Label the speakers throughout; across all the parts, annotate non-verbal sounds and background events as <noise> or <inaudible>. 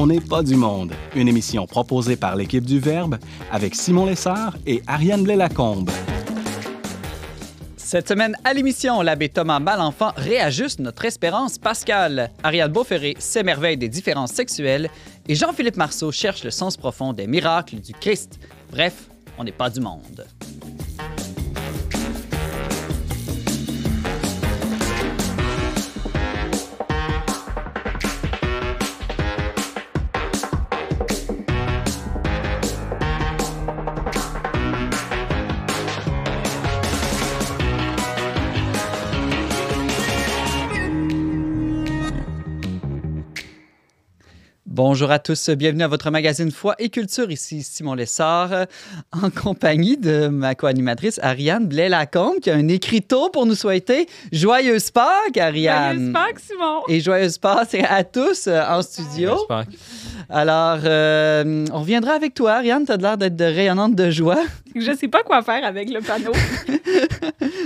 Speaker 1: On n'est pas du monde, une émission proposée par l'équipe du Verbe avec Simon Lessard et Ariane Blais-Lacombe.
Speaker 2: Cette semaine à l'émission, l'abbé Thomas Malenfant réajuste notre espérance pascale. Ariane Beauferré s'émerveille des différences sexuelles et Jean-Philippe Marceau cherche le sens profond des miracles du Christ. Bref, on n'est pas du monde. Bonjour à tous, bienvenue à votre magazine Foi et Culture. Ici Simon Lessard, euh, en compagnie de ma co-animatrice Ariane Blais-Lacombe, qui a un écriteau pour nous souhaiter Joyeuse Pâques, Ariane.
Speaker 3: Joyeuse Pâques, Simon.
Speaker 2: Et Joyeuse Pâques à tous euh, en studio.
Speaker 4: Joyeuse Pâques.
Speaker 2: Alors, euh, on reviendra avec toi, Ariane. Tu as l'air d'être rayonnante de joie.
Speaker 3: Je sais pas quoi faire avec le panneau. <laughs>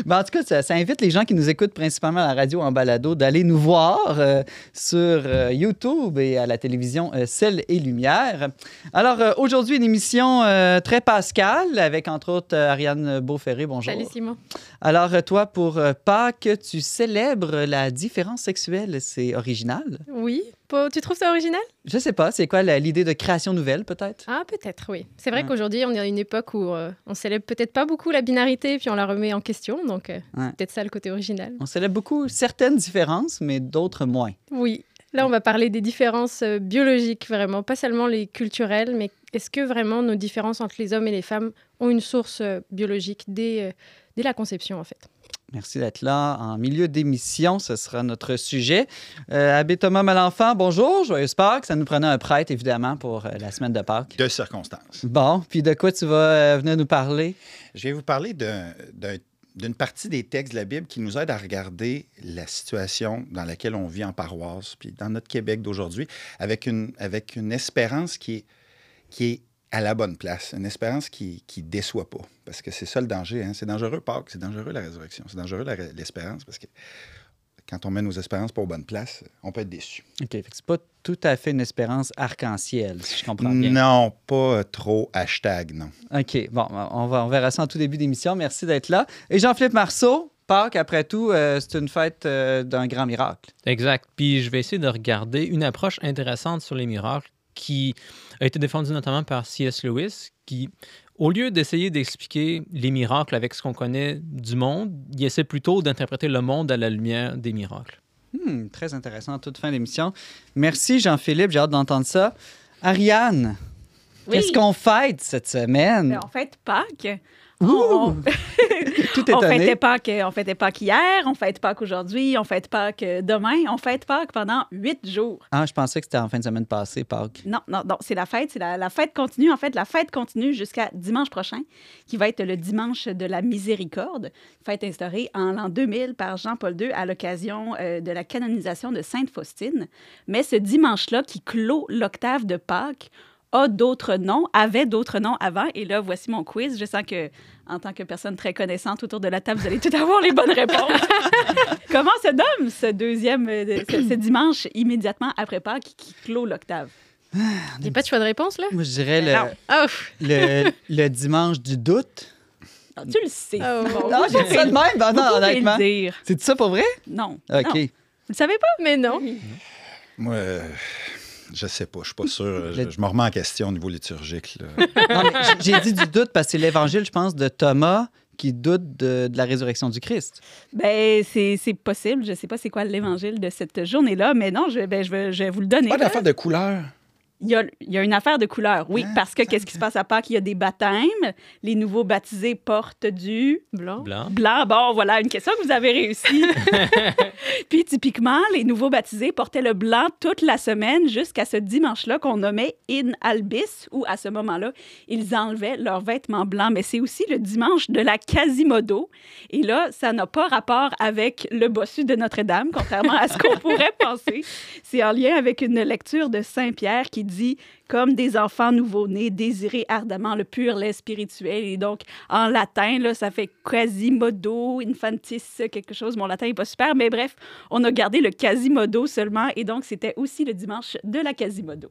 Speaker 2: Ben, en tout cas, ça, ça invite les gens qui nous écoutent principalement à la radio en balado d'aller nous voir euh, sur euh, YouTube et à la télévision euh, Celle et Lumière. Alors, euh, aujourd'hui, une émission euh, très pascale avec, entre autres, Ariane Beauferré. Bonjour.
Speaker 3: Salut, Simon.
Speaker 2: Alors, toi, pour euh, Pâques, tu célèbres la différence sexuelle. C'est original?
Speaker 3: Oui. Tu trouves ça original?
Speaker 2: Je sais pas, c'est quoi l'idée de création nouvelle, peut-être?
Speaker 3: Ah, peut-être, oui. C'est vrai
Speaker 2: Ouais.
Speaker 3: qu'aujourd'hui, on est à une époque où euh, on célèbre peut-être pas beaucoup la binarité, puis on la remet en question. Donc, euh,
Speaker 2: Ouais.
Speaker 3: peut-être ça le côté original.
Speaker 2: On célèbre beaucoup certaines différences, mais d'autres moins.
Speaker 3: Oui. Là, on va parler des différences euh, biologiques, vraiment. Pas seulement les culturelles, mais est-ce que vraiment nos différences entre les hommes et les femmes ont une source euh, biologique dès, euh, dès la conception, en fait?
Speaker 2: Merci d'être là en milieu d'émission. Ce sera notre sujet. Euh, Abbé Thomas Malenfant, bonjour. Joyeuse Pâques. Ça nous prenait un prêtre, évidemment, pour euh, la semaine de Pâques.
Speaker 5: de circonstances.
Speaker 2: Bon, puis de quoi tu vas euh, venir nous parler?
Speaker 5: Je vais vous parler d'un- d'un- d'une partie des textes de la Bible qui nous aide à regarder la situation dans laquelle on vit en paroisse, puis dans notre Québec d'aujourd'hui, avec une, avec une espérance qui est, qui est à la bonne place, une espérance qui ne déçoit pas. Parce que c'est ça le danger. hein. C'est dangereux Pâques, c'est dangereux la résurrection, c'est dangereux l'espérance, parce que quand on met nos espérances pas aux bonnes places, on peut être déçu.
Speaker 2: OK, fait que c'est pas tout à fait une espérance arc-en-ciel, si je comprends bien.
Speaker 5: Non, pas trop hashtag, non.
Speaker 2: OK, bon, on, va, on verra ça en tout début d'émission. Merci d'être là. Et Jean-Philippe Marceau, Pâques, après tout, euh, c'est une fête euh, d'un grand miracle.
Speaker 4: Exact. Puis je vais essayer de regarder une approche intéressante sur les miracles qui a été défendue notamment par C.S. Lewis, qui, au lieu d'essayer d'expliquer les miracles avec ce qu'on connaît du monde, il essaie plutôt d'interpréter le monde à la lumière des miracles.
Speaker 2: Hmm, très intéressant, toute fin d'émission. Merci Jean-Philippe, j'ai hâte d'entendre ça. Ariane,
Speaker 3: Oui.
Speaker 2: qu'est-ce qu'on fête cette semaine?
Speaker 3: Ben, en fait, Pâques. On- <laughs>
Speaker 2: Tout
Speaker 3: On
Speaker 2: étonné.
Speaker 3: fêtait Pâques, euh, on fêtait Pâques hier, on fête Pâques aujourd'hui, on fête Pâques euh, demain, on fête Pâques pendant huit jours.
Speaker 2: Ah, je pensais que c'était en fin de semaine passée, Pâques.
Speaker 3: Non, non, non, c'est la fête, c'est la, la fête continue. En fait, la fête continue jusqu'à dimanche prochain, qui va être le dimanche de la miséricorde, fête instaurée en l'an 2000 par Jean-Paul II à l'occasion euh, de la canonisation de Sainte Faustine. Mais ce dimanche-là, qui clôt l'octave de Pâques, a d'autres noms, avait d'autres noms avant. Et là, voici mon quiz. Je sens que, en tant que personne très connaissante autour de la table, vous allez tout avoir les bonnes réponses. <laughs> Comment se nomme ce deuxième, euh, ce, ce dimanche immédiatement après Pâques qui clôt l'octave? Il n'y a pas de choix de réponse, là?
Speaker 2: Moi, je dirais le,
Speaker 3: Non. Oh,
Speaker 2: le, le dimanche du doute.
Speaker 3: Ah, tu le sais.
Speaker 6: Oh.
Speaker 2: Non, j'ai dit ça de même, ben non, honnêtement. C'est ça pour vrai?
Speaker 3: Non.
Speaker 2: OK.
Speaker 3: Non. Vous le savez pas?
Speaker 6: Mais non.
Speaker 5: Moi, euh, je sais pas, je suis pas <laughs> sûr. Je, me remets en question au niveau liturgique.
Speaker 2: j'ai- dit du doute parce que c'est l'évangile, je pense, de Thomas qui doute de, de la résurrection du Christ.
Speaker 3: Ben, c'est c'est possible. Je sais pas c'est quoi l'évangile de cette journée-là, mais non, je, ben, je, vais, je vais vous le donner.
Speaker 5: Pas d'affaire de couleur.
Speaker 3: Il y, a, il y a une affaire de couleur, oui,
Speaker 5: Ah,
Speaker 3: parce que qu'est-ce qui se passe à Pâques? Il y a des baptêmes. Les nouveaux baptisés portent du
Speaker 6: Blanc.
Speaker 4: Blanc.
Speaker 3: blanc. Bon, voilà, une question que vous avez réussi. <laughs> Puis, typiquement, les nouveaux baptisés portaient le blanc toute la semaine jusqu'à ce dimanche-là qu'on nommait in albis, où à ce moment-là, ils enlevaient leurs vêtements blancs. Mais c'est aussi le dimanche de la Quasimodo. Et là, ça n'a pas rapport avec le bossu de Notre-Dame, contrairement à ce qu'on <laughs> pourrait penser. C'est en lien avec une lecture de Saint-Pierre qui dit comme des enfants nouveau-nés, désirez ardemment le pur lait spirituel. Et donc, en latin, ça fait quasimodo, infantis, quelque chose. Mon latin n'est pas super, mais bref, on a gardé le quasimodo seulement. Et donc, c'était aussi le dimanche de la quasimodo.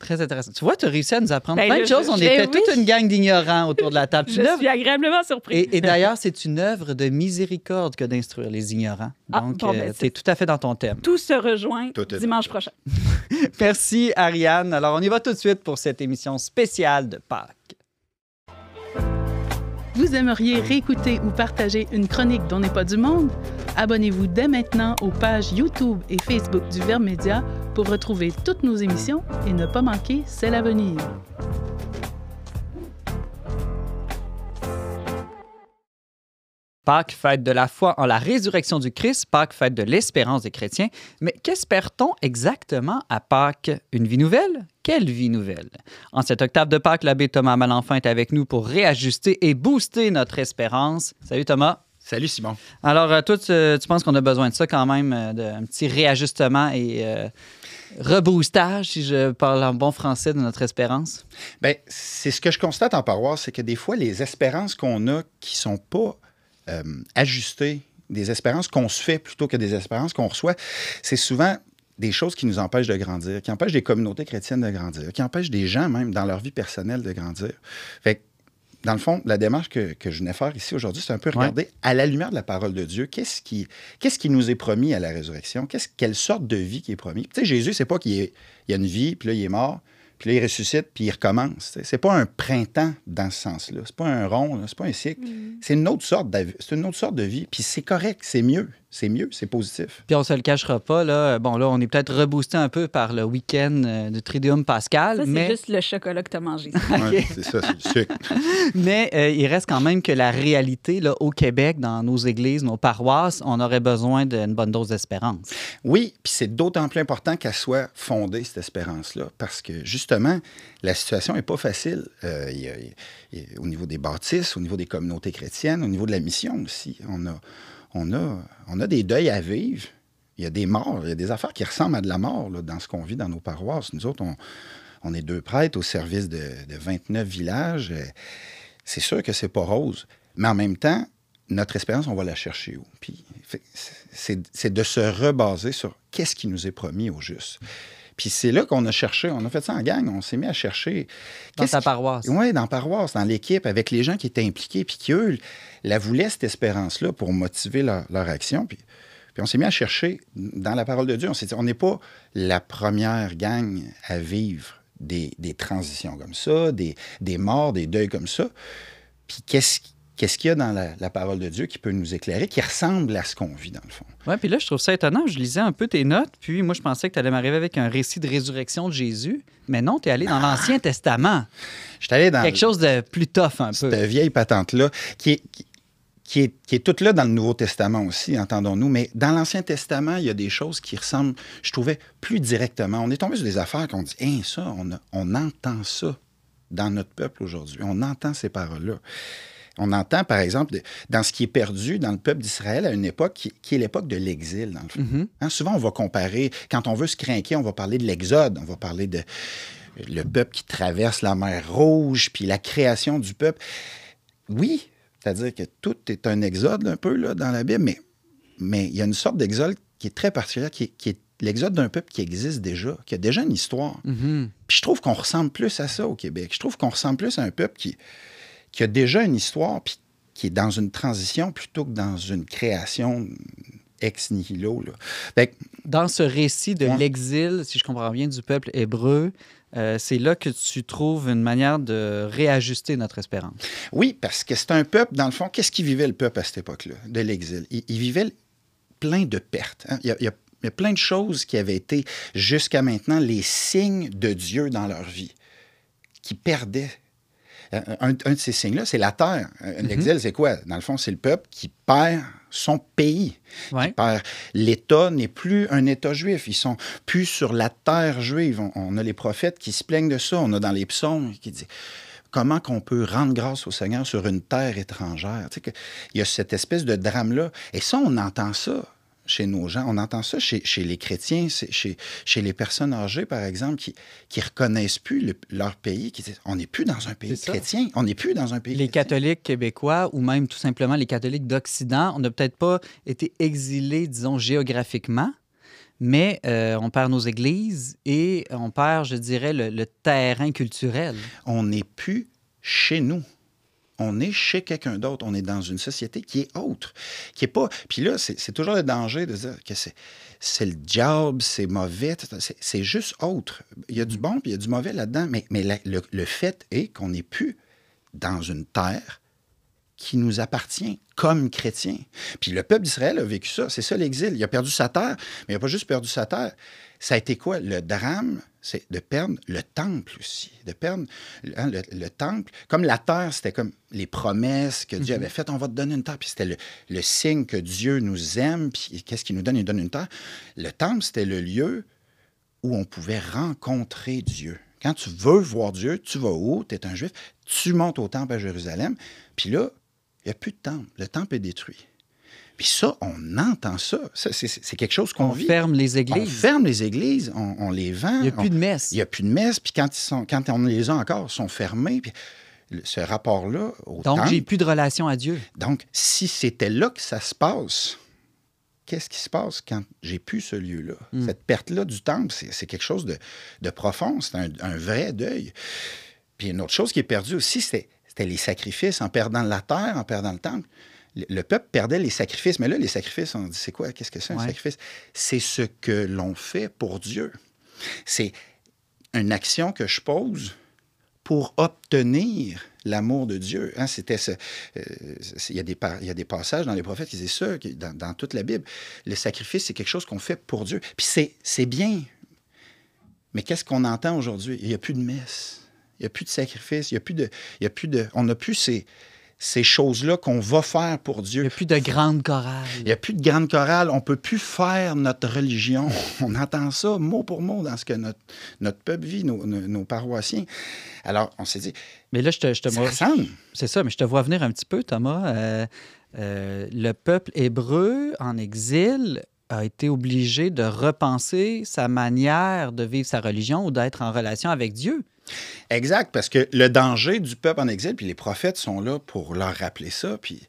Speaker 2: Très intéressant. Tu vois, tu as réussi à nous apprendre
Speaker 3: Ben,
Speaker 2: plein de choses. On
Speaker 3: je-
Speaker 2: était
Speaker 3: oui.
Speaker 2: toute une gang d'ignorants autour de la table. <laughs>
Speaker 3: Je suis agréablement surprise.
Speaker 2: Et, et d'ailleurs, c'est une œuvre de miséricorde que d'instruire les ignorants.
Speaker 3: Ah,
Speaker 2: Donc,
Speaker 3: bon, ben,
Speaker 2: tu es tout à fait dans ton thème.
Speaker 3: Tout se rejoint
Speaker 5: Tout
Speaker 3: dimanche prochain. <laughs>
Speaker 2: Merci, Ariane. Alors, on y va tout de suite pour cette émission spéciale de Pâques.
Speaker 6: Vous aimeriez réécouter ou partager une chronique dont n'est pas du monde? Abonnez-vous dès maintenant aux pages YouTube et Facebook du Verbe Média pour retrouver toutes nos émissions et ne pas manquer celle à venir.
Speaker 2: Pâques, fête de la foi en la résurrection du Christ. Pâques, fête de l'espérance des chrétiens. Mais qu'espère-t-on exactement à Pâques? Une vie nouvelle? Quelle vie nouvelle? En cette octave de Pâques, l'abbé Thomas Malenfant est avec nous pour réajuster et booster notre espérance. Salut Thomas.
Speaker 5: Salut Simon.
Speaker 2: Alors, euh, toi, tu, tu penses qu'on a besoin de ça quand même, euh, d'un petit réajustement et euh, reboostage, si je parle en bon français, de notre espérance?
Speaker 5: Ben, c'est ce que je constate en paroisse, c'est que des fois, les espérances qu'on a qui sont pas euh, ajustées, des espérances qu'on se fait plutôt que des espérances qu'on reçoit, c'est souvent des choses qui nous empêchent de grandir, qui empêchent des communautés chrétiennes de grandir, qui empêchent des gens même dans leur vie personnelle de grandir. Fait que, dans le fond, la démarche que, que je venais faire ici aujourd'hui, c'est un peu regarder à la lumière de la parole de Dieu, qu'est-ce qui, qu'est-ce qui nous est promis à la résurrection? Qu'est-ce, quelle sorte de vie qui est promis? Tu sais, Jésus, c'est pas qu'il y, ait- il y a une vie, puis là, il est mort, puis là, il ressuscite, puis il recommence. C'est pas un printemps dans ce sens-là. C'est pas un rond, là. c'est pas un cycle. C'est une autre sorte d'av- c'est une autre sorte de vie, puis c'est correct, c'est mieux. C'est mieux, c'est positif.
Speaker 2: Puis on se le cachera pas, là. Bon, là, on est peut-être reboosté un peu par le week-end euh, du Tridium Pascal,
Speaker 3: Ça, c'est
Speaker 2: mais,
Speaker 3: juste le chocolat que tu as mangé. <laughs>
Speaker 5: Ouais, c'est ça, c'est le sucre. <laughs>
Speaker 2: mais euh, il reste quand même que la réalité, là, au Québec, dans nos églises, nos paroisses, on aurait besoin d'une bonne dose d'espérance.
Speaker 5: Oui, puis c'est d'autant plus important qu'elle soit fondée, cette espérance-là, parce que justement, la situation n'est pas facile. Euh, il y a- il y a- au niveau des bâtisses, au niveau des communautés chrétiennes, au niveau de la mission aussi. On a, on a, des deuils à vivre. Il y a des morts, il y a des affaires qui ressemblent à de la mort dans ce qu'on vit dans nos paroisses. Nous autres, on, est deux prêtres au service de, de 29 villages. Euh, C'est sûr que c'est pas rose, mais en même temps, notre espérance, on va la chercher où? C'est de se rebaser sur qu'est-ce qui nous est promis au juste. Puis c'est là qu'on a cherché, on a fait ça en gang, on s'est mis à chercher.
Speaker 2: Dans
Speaker 5: qui-
Speaker 2: paroisse.
Speaker 5: Oui, dans la paroisse, dans l'équipe, avec les gens qui étaient impliqués, puis qui, eux, la voulaient, cette espérance-là, pour motiver leur, leur action. Puis, puis on s'est mis à chercher dans la parole de Dieu. On s'est dit, on n'est pas la première gang à vivre des, des transitions comme ça, des, des morts, des deuils comme ça. Puis qu'est-ce qu'est-ce qu'il y a dans la, la parole de Dieu qui peut nous éclairer, qui ressemble à ce qu'on vit, dans le fond?
Speaker 2: Oui, puis là, je trouve ça étonnant. Je lisais un peu tes notes, puis moi, je pensais que tu allais m'arriver avec un récit de résurrection de Jésus, mais non, tu es allé dans l'Ancien Testament.
Speaker 5: Je suis allé dans
Speaker 2: Quelque chose de plus tough un peu.
Speaker 5: cette vieille patente-là, qui est, qui, qui est, qui est toute là dans le Nouveau Testament aussi, entendons-nous, mais dans l'Ancien Testament, il y a des choses qui ressemblent, je trouvais, plus directement. On est tombé sur des affaires qu'on dit, hein, ça, on, a- on entend ça dans notre peuple aujourd'hui. On entend ces paroles-là. On entend, par exemple, de- dans ce qui est perdu dans le peuple d'Israël à une époque qui, qui est l'époque de l'exil, dans le fond.
Speaker 2: Mhm.
Speaker 5: Hein, souvent, on va comparer, quand on veut se craquer, on va parler de l'Exode, on va parler de le peuple qui traverse la mer Rouge, puis la création du peuple. Oui, c'est-à-dire que tout est un exode un peu là, dans la Bible, mais, mais il y a une sorte d'exode qui est très particulière, qui est, qui est l'exode d'un peuple qui existe déjà, qui a déjà une histoire.
Speaker 2: Mhm.
Speaker 5: Puis je trouve qu'on ressemble plus à ça au Québec. Je trouve qu'on ressemble plus à un peuple qui, qui a déjà une histoire, puis qui est dans une transition plutôt que dans une création ex nihilo. Là. Fait que
Speaker 2: Dans ce récit de
Speaker 5: Ouais.
Speaker 2: l'exil, si je comprends bien, du peuple hébreu, euh, c'est là que tu trouves une manière de réajuster notre espérance.
Speaker 5: Oui, parce que c'est un peuple, dans le fond, qu'est-ce qui vivait le peuple à cette époque-là, de l'exil? Il, il vivait plein de pertes. hein. Il, y a, il y a- il y a plein de choses qui avaient été, jusqu'à maintenant, les signes de Dieu dans leur vie, qui perdaient. Un, un- de ces signes-là, c'est la terre. Un- L'exil, c'est quoi? Dans le fond, c'est le peuple qui perd son pays.
Speaker 2: Ouais.
Speaker 5: L'État n'est plus un État juif. Ils sont plus sur la terre juive. On, on a les prophètes qui se plaignent de ça. On a dans les psaumes qui disent comment qu'on peut rendre grâce au Seigneur sur une terre étrangère? Tu sais que il y a cette espèce de drame-là. Et ça, on entend ça chez nos gens. On entend ça chez, chez les chrétiens, chez, chez les personnes âgées, par exemple, qui qui reconnaissent plus le- leur pays, qui disent on n'est plus dans un pays chrétien. On n'est plus dans un pays
Speaker 2: Les
Speaker 5: chrétien.
Speaker 2: catholiques québécois ou même tout simplement les catholiques d'Occident, on n'a peut-être pas été exilés, disons, géographiquement, mais euh, on perd nos églises et on perd, je dirais, le, le terrain culturel.
Speaker 5: On n'est plus chez nous. On est chez quelqu'un d'autre. On est dans une société qui est autre, qui est pas. Puis là, c'est toujours le danger de dire que c'est c'est le job, c'est mauvais. C'est- juste autre. Il y a du bon puis il y a du mauvais là-dedans. Mais, le, le fait est qu'on n'est plus dans une terre qui nous appartient comme chrétiens. Puis le peuple d'Israël a vécu ça. C'est ça l'exil. Il a perdu sa terre, mais il n'a pas juste perdu sa terre. Ça a été quoi? Le drame, c'est de perdre le temple aussi. De perdre hein, le, le temple. Comme la terre, c'était comme les promesses que Dieu avait faites. On va te donner une terre. Puis c'était le, le signe que Dieu nous aime. Puis qu'est-ce qu'il nous donne? Il nous donne une terre. Le temple, c'était le lieu où on pouvait rencontrer Dieu. Quand tu veux voir Dieu, tu vas où? Tu es un juif. Tu montes au temple à Jérusalem. Puis là, il n'y a plus de temple. Le temple est détruit. Puis ça, on entend ça. Ça, c'est- quelque chose qu'on
Speaker 2: On
Speaker 5: vit.
Speaker 2: ferme les
Speaker 5: On
Speaker 2: églises.
Speaker 5: ferme les églises, on, on les vend.
Speaker 2: Il n'y a
Speaker 5: on-
Speaker 2: plus de messe.
Speaker 5: il n'y a plus de messe. Puis quand, ils sont, quand on les a encore, ils sont fermés. Puis ce rapport-là au
Speaker 2: Donc, j'ai plus de relation à Dieu.
Speaker 5: donc, si c'était là que ça se passe, qu'est-ce qui se passe quand j'ai plus ce lieu-là?
Speaker 2: Hmm.
Speaker 5: Cette perte-là du temple, c'est quelque chose de, de profond, c'est un, un vrai deuil. Puis une autre chose qui est perdue aussi, c'était les sacrifices. En perdant la terre, en perdant le temple, le, le peuple perdait les sacrifices. Mais là, les sacrifices, on dit, c'est quoi? Qu'est-ce que c'est un
Speaker 2: Ouais.
Speaker 5: sacrifice? C'est ce que l'on fait pour Dieu. C'est une action que je pose pour obtenir l'amour de Dieu. Hein, c'était ce, euh, il, y a des, par- il y a des passages dans les prophètes qui disent ça, qui- dans, dans toute la Bible. Le sacrifice, c'est quelque chose qu'on fait pour Dieu. Puis c'est, c'est bien. Mais qu'est-ce qu'on entend aujourd'hui? Il n'y a plus de messe. Il n'y a plus de sacrifice. Il n'y a plus de, il y a plus de, on n'a plus ces, ces choses-là qu'on va faire pour
Speaker 2: Il
Speaker 5: Dieu.
Speaker 2: n'y a plus de grande chorale.
Speaker 5: Il n'y a plus de grande chorale. On ne peut plus faire notre religion. <laughs> On entend ça mot pour mot dans ce que notre, notre peuple vit, nos, nos- nos paroissiens. Alors, on s'est dit,
Speaker 2: Mais là, je te, je te vois-. C'est ça, mais je te vois venir un petit peu, Thomas. Euh, euh, le peuple hébreu en exil a été obligé de repenser sa manière de vivre sa religion ou d'être en relation avec Dieu.
Speaker 5: Exact, parce que le danger du peuple en exil, puis les prophètes sont là pour leur rappeler ça, puis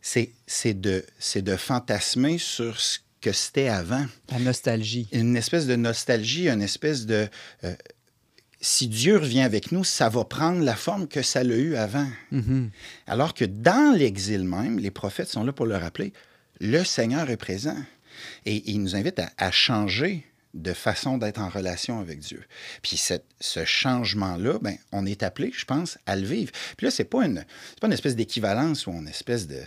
Speaker 5: c'est c'est de, c'est de fantasmer sur ce que c'était avant.
Speaker 2: La nostalgie.
Speaker 5: Une espèce de nostalgie, une espèce de... euh, si Dieu revient avec nous, ça va prendre la forme que ça l'a eu avant.
Speaker 2: Mhm.
Speaker 5: Alors que dans l'exil même, les prophètes sont là pour le rappeler, le Seigneur est présent. Et il nous invite à, à changer de façon d'être en relation avec Dieu. Puis cette- ce changement-là, ben, on est appelé, je pense, à le vivre. Puis là, c'est pas une, pas une espèce d'équivalence ou une espèce de,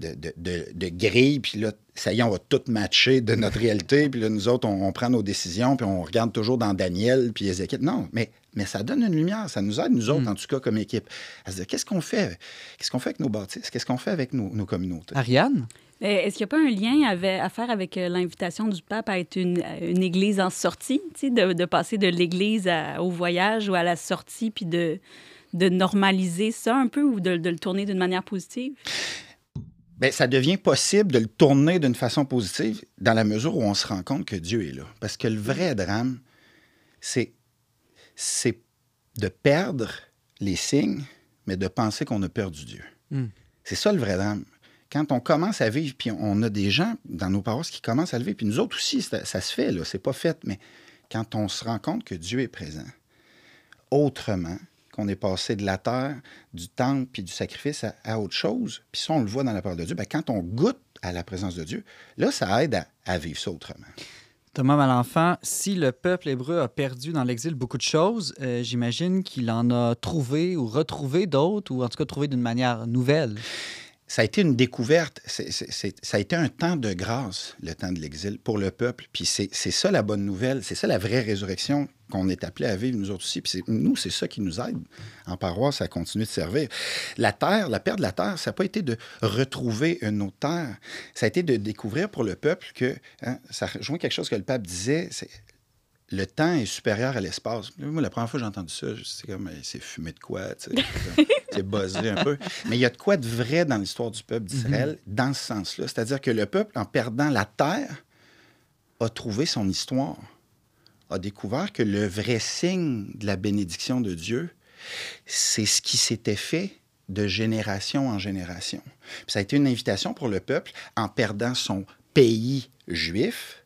Speaker 5: de, de, de- de grille, puis là, ça y est, on va tout matcher de notre réalité, <laughs> puis là, nous autres, on, on prend nos décisions, puis on regarde toujours dans Daniel, puis Ézéchiel. Non, mais, mais ça donne une lumière, ça nous aide, nous autres, en tout cas, comme équipe, à se dire, qu'est-ce qu'on fait? Qu'est-ce qu'on fait avec nos bâtisses? Qu'est-ce qu'on fait avec nos, nos communautés?
Speaker 2: Ariane?
Speaker 3: Mais Est-ce qu'il n'y a pas un lien avec- à faire avec euh, l'invitation du pape à être une, une église en sortie, tu sais, de, de passer de l'église au voyage ou à la sortie, puis de, de normaliser ça un peu ou de, de le tourner d'une manière positive?
Speaker 5: Bien, ça devient possible de le tourner d'une façon positive dans la mesure où on se rend compte que Dieu est là. Parce que le vrai drame, c'est, c'est de perdre les signes, mais de penser qu'on a perdu Dieu.
Speaker 2: Mm.
Speaker 5: C'est ça le vrai drame. Quand on commence à vivre, puis on a des gens dans nos paroisses qui commencent à le vivre, puis nous autres aussi, ça, se fait, là, c'est pas fait, mais quand on se rend compte que Dieu est présent, autrement, qu'on est passé de la terre, du temple puis du sacrifice à, autre chose. Puis ça, on le voit dans la parole de Dieu. Ben, quand on goûte à la présence de Dieu, là, ça aide à, à vivre ça autrement.
Speaker 2: Thomas Malenfant, si le peuple hébreu a perdu dans l'exil beaucoup de choses, euh, j'imagine qu'il en a trouvé ou retrouvé d'autres, ou en tout cas trouvé d'une manière nouvelle.
Speaker 5: Ça a été une découverte. Ça a été un temps de grâce, le temps de l'exil, pour le peuple. Puis c'est ça la bonne nouvelle. C'est ça la vraie résurrection qu'on est appelé à vivre, nous autres aussi. Puis nous, c'est ça qui nous aide en paroisse à continuer de servir. La terre, la perte de la terre, ça n'a pas été de retrouver une autre terre. Ça a été de découvrir pour le peuple que, hein, ça rejoint quelque chose que le pape disait, le temps est supérieur à l'espace. Moi, la première fois que j'ai entendu ça, c'est comme, c'est fumé de quoi, <laughs> c'est buzzé un peu. Mais il y a de quoi de vrai dans l'histoire du peuple d'Israël, dans ce sens-là. C'est-à-dire que le peuple, en perdant la terre, a trouvé son histoire, a découvert que le vrai signe de la bénédiction de Dieu, c'est ce qui s'était fait de génération en génération. Puis ça a été une invitation pour le peuple, en perdant son pays juif,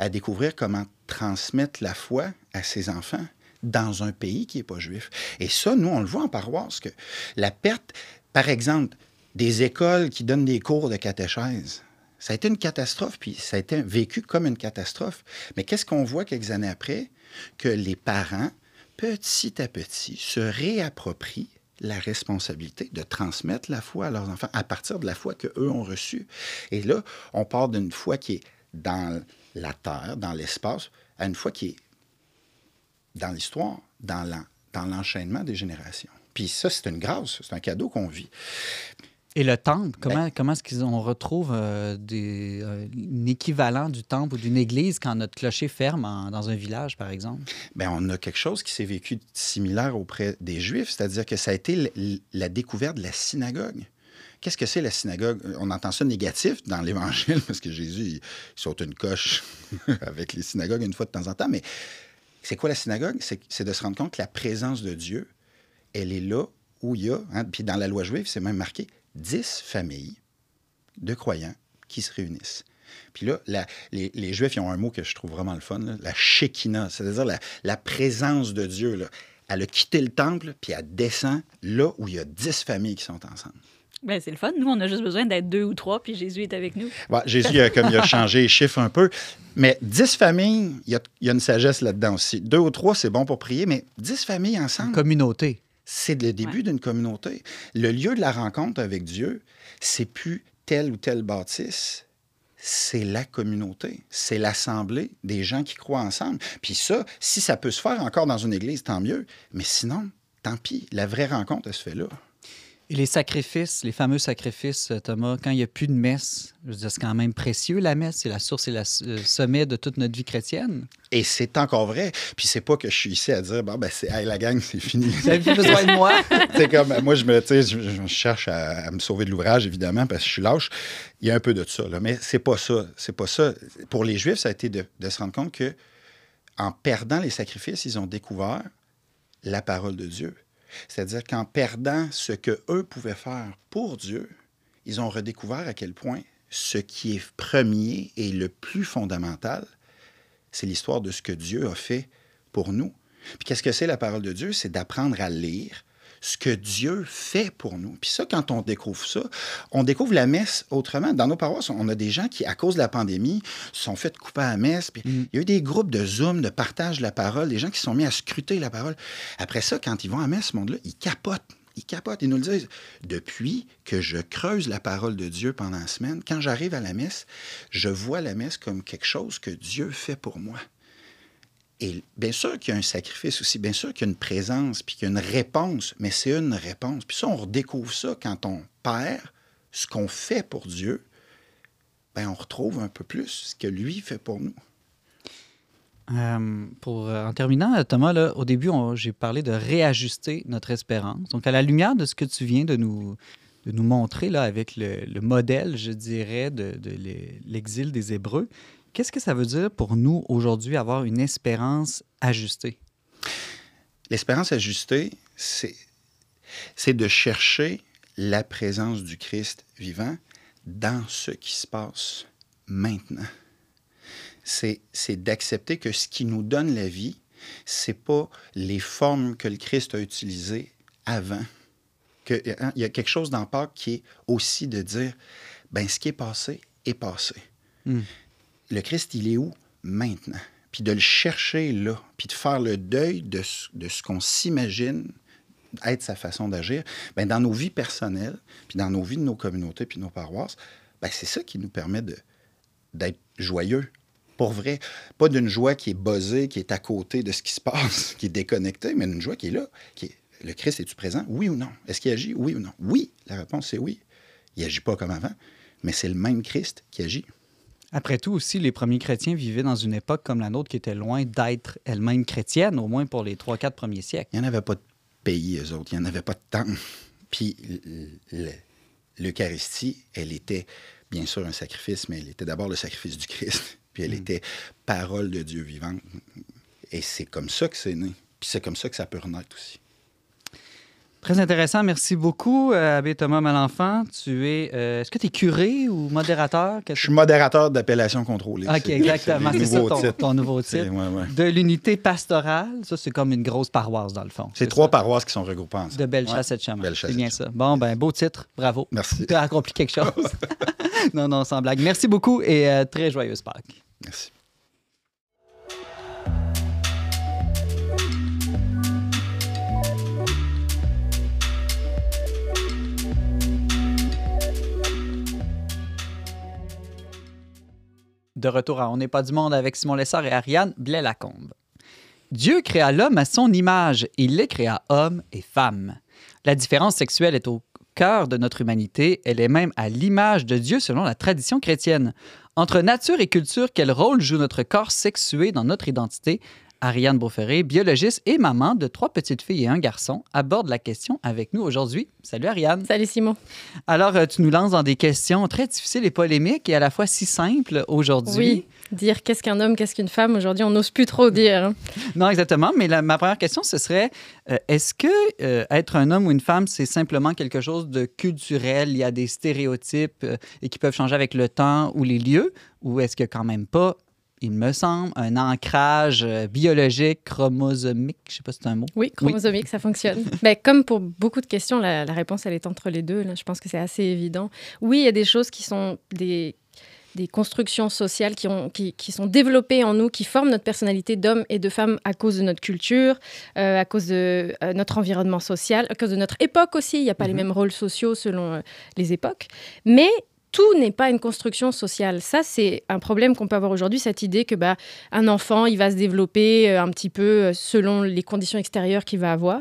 Speaker 5: à découvrir comment transmettre la foi à ses enfants dans un pays qui n'est pas juif. Et ça, nous, on le voit en paroisse, que la perte, par exemple, des écoles qui donnent des cours de catéchèse, ça a été une catastrophe, puis ça a été vécu comme une catastrophe. Mais qu'est-ce qu'on voit quelques années après? Que les parents, petit à petit, se réapproprient la responsabilité de transmettre la foi à leurs enfants à partir de la foi qu'eux ont reçue. Et là, on part d'une foi qui est dans la terre, dans l'espace, à une foi qui est dans l'histoire, dans l'enchaînement des générations. Puis ça, c'est une grâce, c'est un cadeau qu'on vit.
Speaker 2: Et le temple,
Speaker 5: Ben
Speaker 2: comment, comment est-ce qu'on retrouve euh, des, euh, un équivalent du temple ou d'une église quand notre clocher ferme en- dans un village, par exemple?
Speaker 5: Bien, on a quelque chose qui s'est vécu similaire auprès des Juifs, c'est-à-dire que ça a été la découverte de la synagogue. Qu'est-ce que c'est la synagogue? On entend ça négatif dans l'Évangile, <laughs> parce que Jésus, il saute une coche <laughs> avec les synagogues une fois de temps en temps, mais c'est quoi la synagogue? C'est de se rendre compte que la présence de Dieu, elle est là où il y a, hein, puis dans la loi juive, c'est même marqué, dix familles de croyants qui se réunissent. Puis là, les, Juifs, ils ont un mot que je trouve vraiment le fun, la Shekinah, c'est-à-dire la, présence de Dieu. Elle a quitté le temple, puis elle descend là où il y a dix familles qui sont ensemble.
Speaker 3: Ben, c'est le fun. Nous, on a juste besoin d'être deux ou trois, puis Jésus est avec nous.
Speaker 5: Ouais, Jésus, euh, comme il a changé les chiffres un peu. Mais dix familles, il y a, il y a une sagesse là-dedans aussi. Deux ou trois, c'est bon pour prier, mais dix familles
Speaker 2: Une
Speaker 5: ensemble,
Speaker 2: communauté.
Speaker 5: c'est le début
Speaker 3: Ouais.
Speaker 5: d'une communauté. Le lieu de la rencontre avec Dieu, c'est plus tel ou tel bâtisse, c'est la communauté, c'est l'assemblée des gens qui croient ensemble. Puis ça, si ça peut se faire encore dans une église, tant mieux. Mais sinon, tant pis, la vraie rencontre, elle se fait là.
Speaker 2: Et les sacrifices, les fameux sacrifices, euh, Thomas, quand il n'y a plus de messe, je veux dire, c'est quand même précieux, la messe. C'est la source et le sommet de toute notre vie chrétienne.
Speaker 5: Et c'est encore vrai. Puis c'est pas que je suis ici à dire, bon, ben, c'est, hey, la gang, c'est fini.
Speaker 2: Vous avez plus besoin de moi? <laughs>
Speaker 5: c'est comme, moi, je me, je, je cherche à, à me sauver de l'ouvrage, évidemment, parce que je suis lâche. Il y a un peu de ça, là. Mais c'est pas ça. C'est pas ça. Pour les Juifs, ça a été de, de se rendre compte que en perdant les sacrifices, ils ont découvert la parole de Dieu. C'est-à-dire qu'en perdant ce que eux pouvaient faire pour Dieu, ils ont redécouvert à quel point ce qui est premier et le plus fondamental, c'est l'histoire de ce que Dieu a fait pour nous. Puis qu'est-ce que c'est la parole de Dieu? C'est d'apprendre à lire ce que Dieu fait pour nous. Puis ça, quand on découvre ça, on découvre la messe autrement. Dans nos paroisses, on a des gens qui, à cause de la pandémie, se sont fait couper à la messe. Puis il y a eu des groupes de Zoom, de partage de la parole, des gens qui se sont mis à scruter la parole. Après ça, quand ils vont à la messe, ce monde-là, ils capotent. Ils capotent. Ils nous le disent. Depuis que je creuse la parole de Dieu pendant la semaine, quand j'arrive à la messe, je vois la messe comme quelque chose que Dieu fait pour moi. Et bien sûr qu'il y a un sacrifice aussi, bien sûr qu'il y a une présence, puis qu'il y a une réponse, mais c'est une réponse. Puis ça, on redécouvre ça quand on perd ce qu'on fait pour Dieu, ben on retrouve un peu plus ce que lui fait pour nous.
Speaker 2: Euh, pour, euh, en terminant, Thomas, là, au début, j'ai parlé de réajuster notre espérance. Donc, à la lumière de ce que tu viens de nous, de nous montrer là, avec le, le modèle, je dirais, de, de l'e- l'exil des Hébreux, qu'est-ce que ça veut dire pour nous aujourd'hui avoir une espérance ajustée?
Speaker 5: L'espérance ajustée, c'est, c'est de chercher la présence du Christ vivant dans ce qui se passe maintenant. C'est, c'est d'accepter que ce qui nous donne la vie, c'est pas les formes que le Christ a utilisées avant. Que, hein, il y a quelque chose dans Pâques qui est aussi de dire, ben ce qui est passé est passé.
Speaker 2: Hmm.
Speaker 5: Le Christ, il est où maintenant? Puis de le chercher là, puis de faire le deuil de ce, de ce qu'on s'imagine être sa façon d'agir, ben dans nos vies personnelles, puis dans nos vies de nos communautés, puis nos paroisses, ben c'est ça qui nous permet d'être joyeux. Pour vrai. Pas d'une joie qui est buzzée, qui est à côté de ce qui se passe, <laughs> qui est déconnectée, mais une joie qui est là. Qui est, le Christ, est-tu présent? Oui ou non? Est-ce qu'il agit? Oui ou non? Oui. La réponse, c'est oui. Il n'agit pas comme avant, mais c'est le même Christ qui agit.
Speaker 2: Après tout, aussi, les premiers chrétiens vivaient dans une époque comme la nôtre qui était loin d'être elle-même chrétienne, au moins pour les 3-4 premiers siècles.
Speaker 5: Il n'y en avait pas de pays, eux autres. Il n'y en avait pas de temps. Puis l'Eucharistie, elle était bien sûr un sacrifice, mais elle était d'abord le sacrifice du Christ. <laughs> Puis elle était parole de Dieu vivante. Et c'est comme ça que c'est né. Puis c'est comme ça que ça peut renaître aussi.
Speaker 2: Très intéressant. Merci beaucoup, euh, Abbé Thomas Malenfant. Tu es. euh, Est-ce que tu es curé ou modérateur?
Speaker 5: Je suis modérateur d'appellation contrôlée.
Speaker 2: OK, exactement.
Speaker 5: C'est
Speaker 2: ça ton, nouveau titre.
Speaker 5: ouais, ouais.
Speaker 2: De l'unité pastorale. Ça, c'est comme une grosse paroisse, dans le fond.
Speaker 5: C'est trois paroisses qui sont regroupées ensemble.
Speaker 2: De belles
Speaker 5: Ouais.
Speaker 2: chasses de
Speaker 5: chasse
Speaker 2: C'est
Speaker 5: et
Speaker 2: bien ça. Bon, ben, beau titre. Bravo.
Speaker 5: Merci.
Speaker 2: Tu as accompli quelque <laughs> chose. <laughs> non, non, sans blague. Merci beaucoup et euh, très joyeuse Pâques.
Speaker 5: Merci.
Speaker 2: De retour à On n'est pas du monde avec Simon Lessard et Ariane Blais-Lacombe. Dieu créa l'homme à son image. Il les créa hommes et femmes. La différence sexuelle est au cœur de notre humanité. Elle est même à l'image de Dieu selon la tradition chrétienne. Entre nature et culture, quel rôle joue notre corps sexué dans notre identité? Ariane Beauferré, biologiste et maman de trois petites filles et un garçon, aborde la question avec nous aujourd'hui. Salut Ariane.
Speaker 7: Salut Simon.
Speaker 2: Alors, euh, tu nous lances dans des questions très difficiles et polémiques et à la fois si simples aujourd'hui.
Speaker 7: Oui, dire qu'est-ce qu'un homme, qu'est-ce qu'une femme, aujourd'hui, on n'ose plus trop dire. hein.
Speaker 2: Non, exactement. Mais la- ma première question, ce serait euh, est-ce que euh, être un homme ou une femme, c'est simplement quelque chose de culturel? Il y a des stéréotypes euh, et qui peuvent changer avec le temps ou les lieux Ou est-ce que quand même pas, il me semble, un ancrage euh, biologique, chromosomique Je sais pas si c'est un mot.
Speaker 7: Oui, chromosomique, ça fonctionne. <laughs> Ben, comme pour beaucoup de questions, la, la réponse, elle est entre les deux. là. Je pense que c'est assez évident. Oui, il y a des choses qui sont des, des constructions sociales qui, ont, qui, qui sont développées en nous, qui forment notre personnalité d'homme et de femme à cause de notre culture, euh, à cause de euh, notre environnement social, à cause de notre époque aussi. Il n'y a pas les
Speaker 2: Mhm.
Speaker 7: mêmes rôles sociaux selon euh, les époques. Mais tout n'est pas une construction sociale. Ça, c'est un problème qu'on peut avoir aujourd'hui, cette idée que bah, un enfant, il va se développer euh, un petit peu euh, selon les conditions extérieures qu'il va avoir.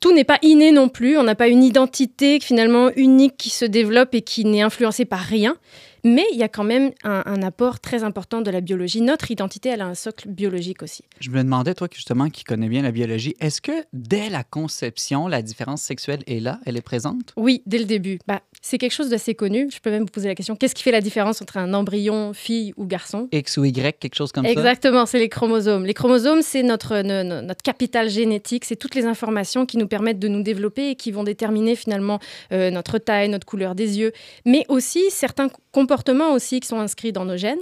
Speaker 7: Tout n'est pas inné non plus. On n'a pas une identité finalement unique qui se développe et qui n'est influencée par rien. Mais il y a quand même un, un apport très important de la biologie. Notre identité, elle a un socle biologique aussi.
Speaker 2: Je me demandais, toi, justement, qui connais bien la biologie, est-ce que dès la conception, la différence sexuelle est là? Elle est présente?
Speaker 7: Oui, dès le début. Bah, c'est quelque chose d'assez connu. Je peux même vous poser la question qu'est-ce qui fait la différence entre un embryon, fille ou garçon?
Speaker 2: X ou Y, quelque chose comme ça?
Speaker 7: Exactement, c'est les chromosomes. Les chromosomes, c'est notre, no- no- notre capital génétique, c'est toutes les informations qui nous permettent de nous développer et qui vont déterminer finalement euh, notre taille, notre couleur des yeux, mais aussi certains comportements aussi qui sont inscrits dans nos gènes.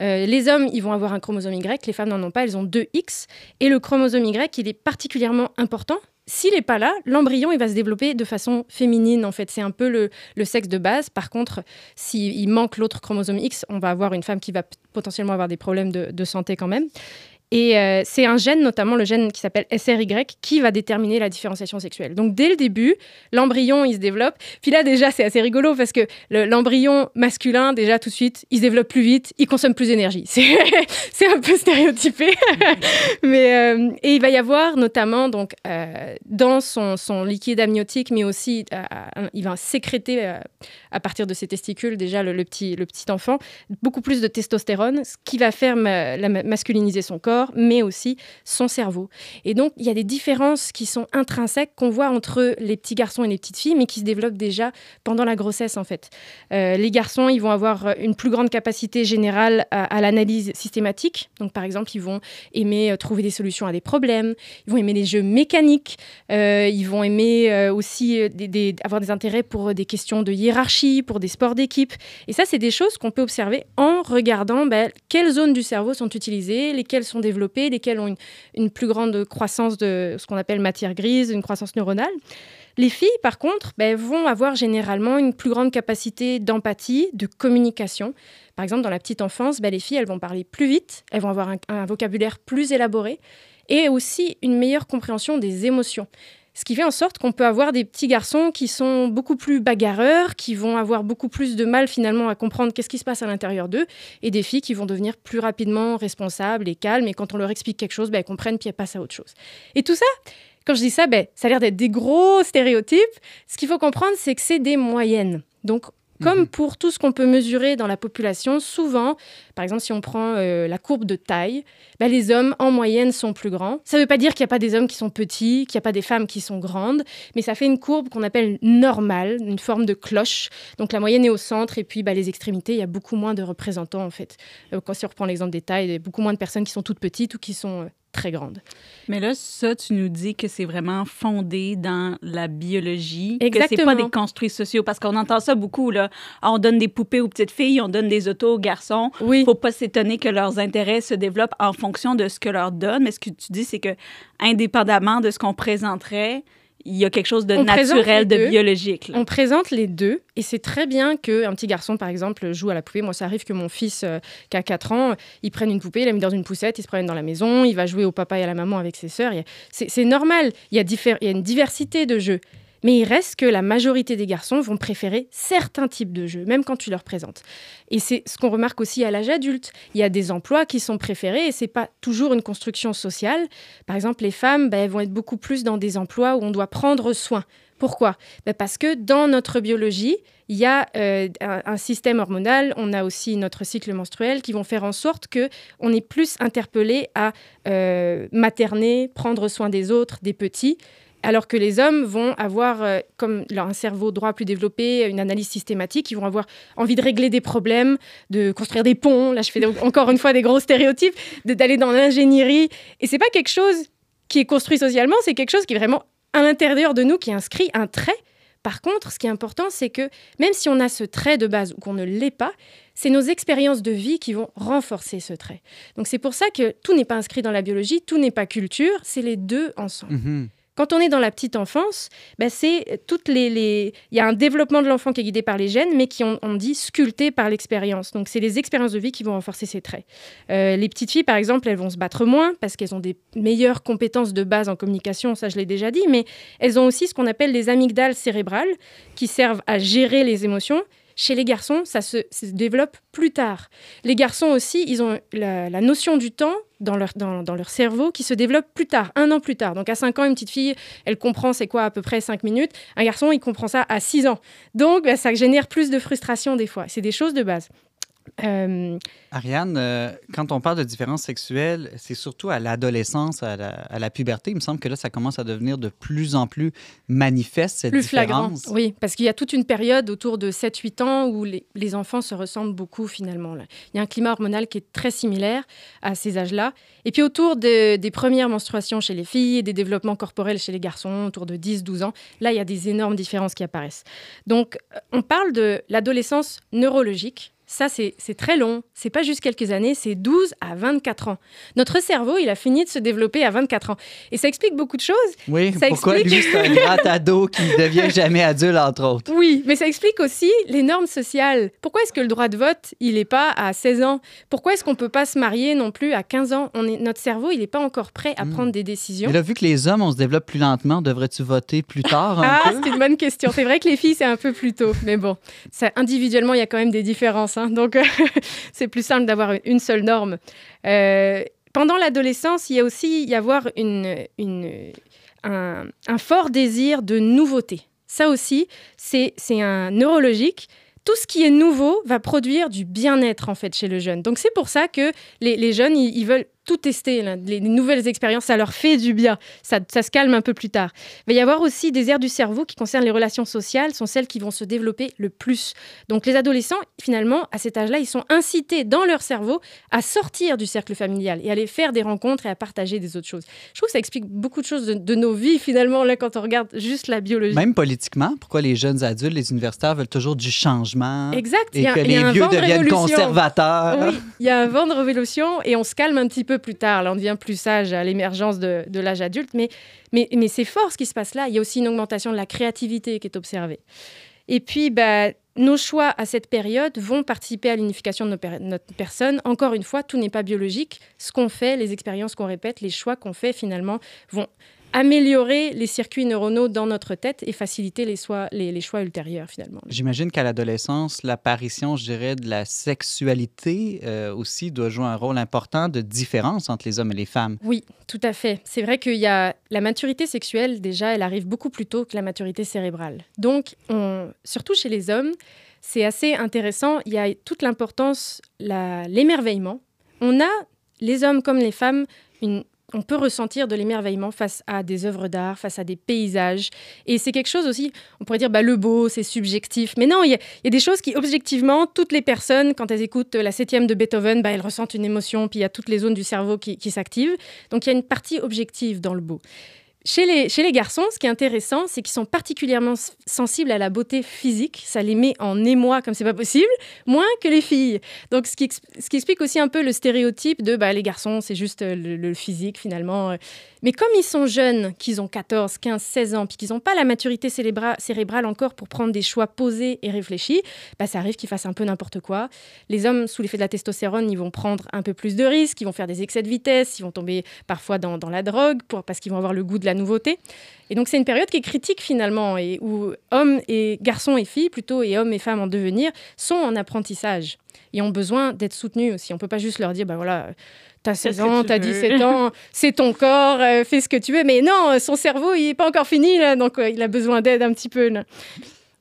Speaker 7: Euh, les hommes, ils vont avoir un chromosome Y, les femmes n'en ont pas, elles ont deux X, et le chromosome Y, il est particulièrement important. S'il n'est pas là, l'embryon, il va se développer de façon féminine, en fait. C'est un peu le, sexe de base. Par contre, s'il manque l'autre chromosome X, on va avoir une femme qui va potentiellement avoir des problèmes de santé quand même. Et euh, c'est un gène, notamment le gène qui s'appelle SRY, qui va déterminer la différenciation sexuelle. Donc dès le début, l'embryon, il se développe. Puis là, déjà, c'est assez rigolo parce que le- l'embryon masculin, déjà, tout de suite, il se développe plus vite, il consomme plus d'énergie. C'est <laughs> un peu stéréotypé. <laughs> mais, euh, et il va y avoir notamment, donc, euh, dans son, liquide amniotique, mais aussi, il va sécréter à partir de ses testicules, déjà, le, petit, le petit enfant, beaucoup plus de testostérone, ce qui va faire masculiniser son corps, mais aussi son cerveau. Et donc, il y a des différences qui sont intrinsèques qu'on voit entre les petits garçons et les petites filles, mais qui se développent déjà pendant la grossesse, en fait. Euh, les garçons, ils vont avoir une plus grande capacité générale à, l'analyse systématique. Donc, par exemple, ils vont aimer euh, trouver des solutions à des problèmes, ils vont aimer les jeux mécaniques, euh, ils vont aimer aussi avoir des intérêts pour des questions de hiérarchie, pour des sports d'équipe. Et ça, c'est des choses qu'on peut observer en regardant ben, quelles zones du cerveau sont utilisées, lesquelles sont développées, lesquelles ont une, plus grande croissance de ce qu'on appelle matière grise, une croissance neuronale. Les filles, par contre, ben, vont avoir généralement une plus grande capacité d'empathie, de communication. Par exemple, dans la petite enfance, ben, les filles, elles vont parler plus vite, elles vont avoir un vocabulaire plus élaboré et aussi une meilleure compréhension des émotions. Ce qui fait en sorte qu'on peut avoir des petits garçons qui sont beaucoup plus bagarreurs, qui vont avoir beaucoup plus de mal finalement à comprendre qu'est-ce qui se passe à l'intérieur d'eux, et des filles qui vont devenir plus rapidement responsables et calmes, et quand on leur explique quelque chose, ben, elles comprennent puis elles passent à autre chose. Et tout ça, quand je dis ça, ben, ça a l'air d'être des gros stéréotypes. Ce qu'il faut comprendre, c'est que c'est des moyennes. Donc, comme pour tout ce qu'on peut mesurer dans la population, souvent, par exemple, si on prend euh, la courbe de taille, ben, les hommes en moyenne sont plus grands. Ça ne veut pas dire qu'il n'y a pas des hommes qui sont petits, qu'il n'y a pas des femmes qui sont grandes, mais ça fait une courbe qu'on appelle normale, une forme de cloche. Donc la moyenne est au centre et puis ben, les extrémités, il y a beaucoup moins de représentants en fait. Euh, quand si on reprend l'exemple des tailles, il y a beaucoup moins de personnes qui sont toutes petites ou qui sont euh, très grande.
Speaker 3: Mais là, ça, tu nous dis que c'est vraiment fondé dans la biologie, que c'est
Speaker 7: Exactement.
Speaker 3: pas des construits sociaux, parce qu'on entend ça beaucoup, là. Ah, On donne des poupées aux petites filles, on donne des autos aux garçons.
Speaker 7: Oui.
Speaker 3: faut pas s'étonner que leurs intérêts se développent en fonction de ce que leur donne. Mais ce que tu dis, c'est que indépendamment de ce qu'on présenterait, il y a quelque chose de
Speaker 7: On
Speaker 3: naturel, de biologique. là.
Speaker 7: On présente les deux et c'est très bien qu'un petit garçon, par exemple, joue à la poupée. Moi, ça arrive que mon fils, euh, qui a 4 ans, il prenne une poupée, il la met dans une poussette, il se promène dans la maison, il va jouer au papa et à la maman avec ses sœurs. C'est normal, il y, a il y a une diversité de jeux. Mais il reste que la majorité des garçons vont préférer certains types de jeux, même quand tu leur présentes. Et c'est ce qu'on remarque aussi à l'âge adulte. Il y a des emplois qui sont préférés et c'est pas toujours une construction sociale. Par exemple, les femmes ben, elles vont être beaucoup plus dans des emplois où on doit prendre soin. Pourquoi? Ben, Parce que dans notre biologie, il y a euh, un, un système hormonal, on a aussi notre cycle menstruel qui vont faire en sorte que on est plus interpellé à euh, materner, prendre soin des autres, des petits. Alors que les hommes vont avoir, euh, comme leur un cerveau droit plus développé, une analyse systématique, ils vont avoir envie de régler des problèmes, de construire des ponts. Là, je fais encore une fois des gros stéréotypes, d'aller dans l'ingénierie. Et c'est pas quelque chose qui est construit socialement, c'est quelque chose qui est vraiment à l'intérieur de nous, qui inscrit un trait. Par contre, ce qui est important, c'est que même si on a ce trait de base ou qu'on ne l'est pas, c'est nos expériences de vie qui vont renforcer ce trait. Donc c'est pour ça que tout n'est pas inscrit dans la biologie, tout n'est pas culture, c'est les deux ensemble.
Speaker 2: Mhm.
Speaker 7: Quand on est dans la petite enfance, ben, c'est toutes les, Il y a un développement de l'enfant qui est guidé par les gènes, mais qui, on, on dit, sculpté par l'expérience. Donc, c'est les expériences de vie qui vont renforcer ces traits. Euh, les petites filles, par exemple, elles vont se battre moins parce qu'elles ont des meilleures compétences de base en communication, ça je l'ai déjà dit, mais elles ont aussi ce qu'on appelle les amygdales cérébrales qui servent à gérer les émotions. Chez les garçons, ça se, développe plus tard. Les garçons aussi, ils ont la, notion du temps dans leur, dans leur cerveau qui se développe plus tard, un an plus tard. Donc à 5 ans, une petite fille, elle comprend c'est quoi à peu près 5 minutes. Un garçon, il comprend ça à 6 ans. Donc bah, ça génère plus de frustration des fois. C'est des choses de base. Euh,
Speaker 2: Ariane, euh, quand on parle de différences sexuelles, c'est surtout à l'adolescence, à la, à la puberté. Il me semble que là, ça commence à devenir de plus en plus manifeste, cette
Speaker 7: plus flagrant. Oui, parce qu'il y a toute une période autour de 7-8 ans où les, les enfants se ressemblent beaucoup finalement. là. Il y a un climat hormonal qui est très similaire à ces âges-là. Et puis autour de- des premières menstruations chez les filles et des développements corporels chez les garçons, autour de 10-12 ans, là, il y a des énormes différences qui apparaissent. Donc, euh, on parle de l'adolescence neurologique. Ça, c'est très long. C'est pas juste quelques années, c'est 12 à 24 ans. Notre cerveau, il a fini de se développer à 24 ans. Et ça explique beaucoup de choses.
Speaker 2: Oui,
Speaker 7: Ça
Speaker 2: pourquoi
Speaker 7: explique-
Speaker 2: lui, c'est un <laughs> grand ado qui ne devient jamais adulte, entre autres.
Speaker 7: Oui, mais ça explique aussi les normes sociales. Pourquoi est-ce que le droit de vote, il n'est pas à 16 ans? Pourquoi est-ce qu'on ne peut pas se marier non plus à 15 ans? On est, Notre cerveau, il n'est pas encore prêt à
Speaker 2: Hmm.
Speaker 7: prendre des décisions.
Speaker 2: Et là, vu que les hommes, on se développe plus lentement, devrais-tu voter plus tard un
Speaker 7: Ah, c'est une bonne question. C'est vrai que les filles, c'est un peu plus tôt. Mais bon, ça, individuellement, il y a quand même des différences. hein. Donc, <laughs> c'est plus simple d'avoir une seule norme. Euh, pendant l'adolescence, il y a aussi y avoir un, fort désir de nouveauté. Ça aussi, c'est un neurologique. Tout ce qui est nouveau va produire du bien-être en fait chez le jeune. Donc c'est pour ça que les, jeunes, ils veulent tout tester, là. les, les nouvelles expériences, ça leur fait du bien. Ça, ça se calme un peu plus tard. Il va y avoir aussi des aires du cerveau qui concernent les relations sociales, sont celles qui vont se développer le plus. Donc les adolescents, finalement, à cet âge-là, ils sont incités dans leur cerveau à sortir du cercle familial et à aller faire des rencontres et à partager des autres choses. Je trouve que ça explique beaucoup de choses de, de nos vies, finalement, là, quand on regarde juste la biologie.
Speaker 2: Même politiquement, pourquoi les jeunes adultes, les universitaires veulent toujours du changement
Speaker 7: Exact.
Speaker 2: et
Speaker 7: il y a-
Speaker 2: que les
Speaker 7: un
Speaker 2: vieux
Speaker 7: vent de
Speaker 2: deviennent
Speaker 7: révolution.
Speaker 2: conservateurs?
Speaker 7: Oui, il y a un vent de révolution et on se calme un petit peu plus tard. Là, on devient plus sage à l'émergence de, l'âge adulte. Mais, mais, c'est fort ce qui se passe là. Il y a aussi une augmentation de la créativité qui est observée. Et puis, bah, nos choix à cette période vont participer à l'unification de notre personne. Encore une fois, tout n'est pas biologique. Ce qu'on fait, les expériences qu'on répète, les choix qu'on fait, finalement, vont améliorer les circuits neuronaux dans notre tête et faciliter les, choix- les, les choix ultérieurs, finalement.
Speaker 2: J'imagine qu'à l'adolescence, l'apparition, je dirais, de la sexualité euh, aussi doit jouer un rôle important de différence entre les hommes et les femmes.
Speaker 7: Oui, tout à fait. C'est vrai qu'il y a la maturité sexuelle, déjà, elle arrive beaucoup plus tôt que la maturité cérébrale. Donc, on- surtout chez les hommes, c'est assez intéressant. Il y a toute l'importance, l'émerveillement. On a, les hommes comme les femmes, une on peut ressentir de l'émerveillement face à des œuvres d'art, face à des paysages. Et c'est quelque chose aussi, on pourrait dire, bah, le beau, c'est subjectif. Mais non, il y, a des choses qui, objectivement, toutes les personnes, quand elles écoutent la septième de Beethoven, bah, elles ressentent une émotion, puis il y a toutes les zones du cerveau qui, qui s'activent. Donc il y a une partie objective dans le beau. Chez les, garçons, ce qui est intéressant, c'est qu'ils sont particulièrement sensibles à la beauté physique. Ça les met en émoi comme c'est pas possible, moins que les filles. Donc, ce qui, explique aussi un peu le stéréotype de bah, les garçons, c'est juste le, le, physique finalement. Mais comme ils sont jeunes, qu'ils ont 14, 15, 16 ans, puis qu'ils n'ont pas la maturité cérébrale encore pour prendre des choix posés et réfléchis, bah, ça arrive qu'ils fassent un peu n'importe quoi. Les hommes, sous l'effet de la testostérone, ils vont prendre un peu plus de risques, ils vont faire des excès de vitesse, ils vont tomber parfois dans, la drogue parce qu'ils vont avoir le goût de la nouveauté. Et donc c'est une période qui est critique finalement, et où hommes et garçons et filles plutôt, et hommes et femmes en devenir, sont en apprentissage et ont besoin d'être soutenus aussi. On ne peut pas juste leur dire, bah voilà, T'as 16 ans, t'as 17 ans, c'est ton corps, euh, fais ce que tu veux. Mais non, son cerveau, il n'est pas encore fini, là, donc euh, il a besoin d'aide un petit peu. Là.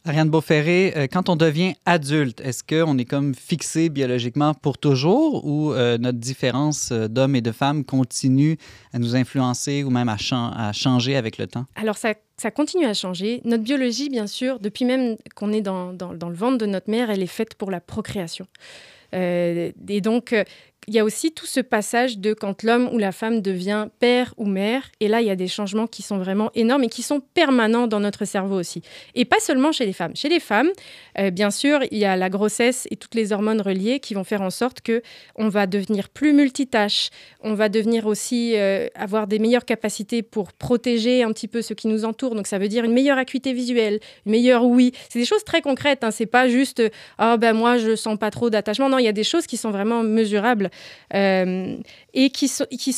Speaker 2: Ariane Beauferré, euh, quand on devient adulte, est-ce qu'on est comme fixé biologiquement pour toujours ou notre différence d'hommes et de femmes continue à nous influencer ou même à, à changer avec le temps?
Speaker 7: Alors, ça, ça, continue à changer. Notre biologie, bien sûr, depuis même qu'on est dans, le ventre de notre mère, elle est faite pour la procréation. et donc, il y a aussi tout ce passage de quand l'homme ou la femme devient père ou mère. Et là, il y a des changements qui sont vraiment énormes et qui sont permanents dans notre cerveau aussi. Et pas seulement chez les femmes. Chez les femmes, euh, bien sûr, il y a la grossesse et toutes les hormones reliées qui vont faire en sorte que on va devenir plus multitâche. On va devenir aussi euh, avoir des meilleures capacités pour protéger un petit peu ce qui nous entoure. Donc ça veut dire une meilleure acuité visuelle, une meilleure oui. C'est des choses très concrètes. Hein. C'est pas juste ah ben moi je sens pas trop d'attachement. Non, il y a des choses qui sont vraiment mesurables. Euh, et qui, qui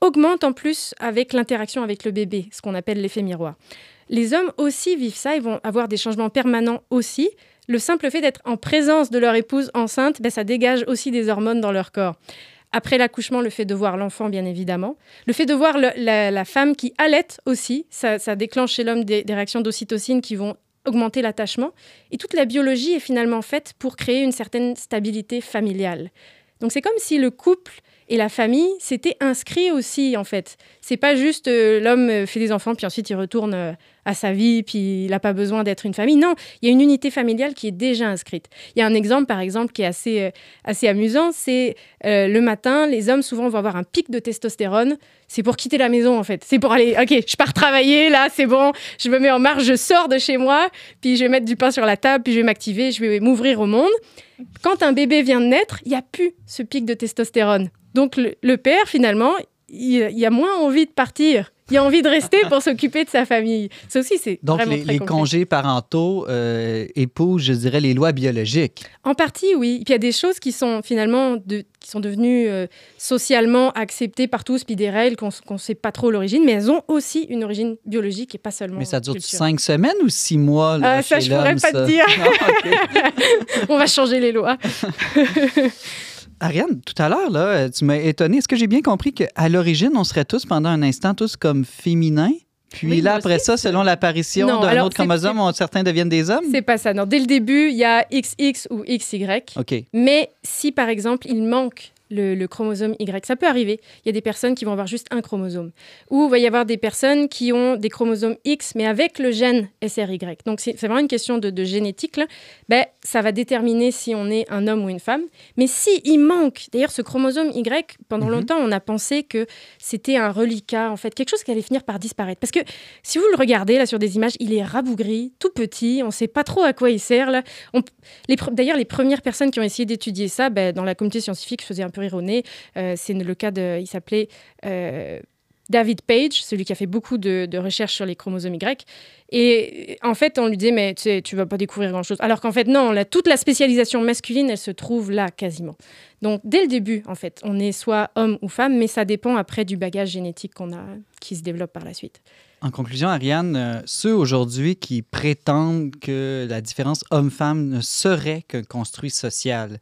Speaker 7: augmentent en plus avec l'interaction avec le bébé, ce qu'on appelle l'effet miroir. Les hommes aussi vivent ça, ils vont avoir des changements permanents aussi. Le simple fait d'être en présence de leur épouse enceinte, ben, ça dégage aussi des hormones dans leur corps. Après l'accouchement, le fait de voir l'enfant, bien évidemment. Le fait de voir la, femme qui allait aussi, ça, déclenche chez l'homme des, des réactions d'ocytocine qui vont augmenter l'attachement. Et toute la biologie est finalement faite pour créer une certaine stabilité familiale. Donc c'est comme si le couple et la famille s'étaient inscrits aussi, en fait. C'est pas juste euh, l'homme euh, fait des enfants, puis ensuite il retourne euh, à sa vie, puis il n'a pas besoin d'être une famille. Non, il y a une unité familiale qui est déjà inscrite. Il y a un exemple, par exemple, qui est assez, assez amusant, c'est le matin, les hommes souvent vont avoir un pic de testostérone. C'est pour quitter la maison, en fait. C'est pour aller, OK, je pars travailler, là, c'est bon, je me mets en marche, je sors de chez moi, puis je vais mettre du pain sur la table, puis je vais m'activer, je vais m'ouvrir au monde. Quand un bébé vient de naître, il n'y a plus ce pic de testostérone. Donc le, père, finalement, il, il, a moins envie de partir. Il a envie de rester pour s'occuper de sa famille. Ça aussi, c'est
Speaker 2: Donc,
Speaker 7: vraiment
Speaker 2: les, les congés parentaux euh, épousent, je dirais, les lois biologiques.
Speaker 7: En partie, oui. Puis il y a des choses qui sont finalement de, qui sont devenues euh, socialement acceptées par tous, puis des règles qu'on ne sait pas trop l'origine, mais elles ont aussi une origine biologique et pas seulement.
Speaker 2: Mais ça dure cinq semaines ou six mois là,
Speaker 7: ah, Ça, je pourrais pas te dire. <laughs> Ah, <laughs> On va changer les lois. <laughs>
Speaker 2: Ariane, tout à l'heure, là, tu m'as étonné. Est-ce que j'ai bien compris qu'à l'origine, on serait tous pendant un instant tous comme féminins? Puis là, après ça, selon l'apparition d'un autre chromosome, certains deviennent des hommes?
Speaker 7: C'est pas ça. Non, dès le début, il y a XX ou XY.
Speaker 2: OK.
Speaker 7: Mais si, par exemple, il manque le, chromosome Y. Ça peut arriver. Il y a des personnes qui vont avoir juste un chromosome. Ou il va y avoir des personnes qui ont des chromosomes X, mais avec le gène SRY. Donc, c'est vraiment une question de, génétique. Ben, ça va déterminer si on est un homme ou une femme. Mais s'il il manque, d'ailleurs, ce chromosome Y, pendant mhm. longtemps, on a pensé que c'était un reliquat, en fait, quelque chose qui allait finir par disparaître. Parce que si vous le regardez là sur des images, il est rabougri, tout petit, on ne sait pas trop à quoi il sert. D'ailleurs, les premières personnes qui ont essayé d'étudier ça, ben, dans la communauté scientifique, faisaient un peu euh, c'est le cas de. Il s'appelait. Euh, David Page, celui qui a fait beaucoup de, recherches sur les chromosomes Y. Et en fait, on lui disait, mais tu sais, vas pas découvrir grand-chose. Alors qu'en fait, non, toute la spécialisation masculine, elle se trouve là quasiment. Donc, dès le début, en fait, on est soit homme ou femme, mais ça dépend après du bagage génétique qu'on a, qui se développe par la suite.
Speaker 2: En conclusion, Ariane, euh, ceux aujourd'hui qui prétendent que la différence homme-femme ne serait qu'un construit social,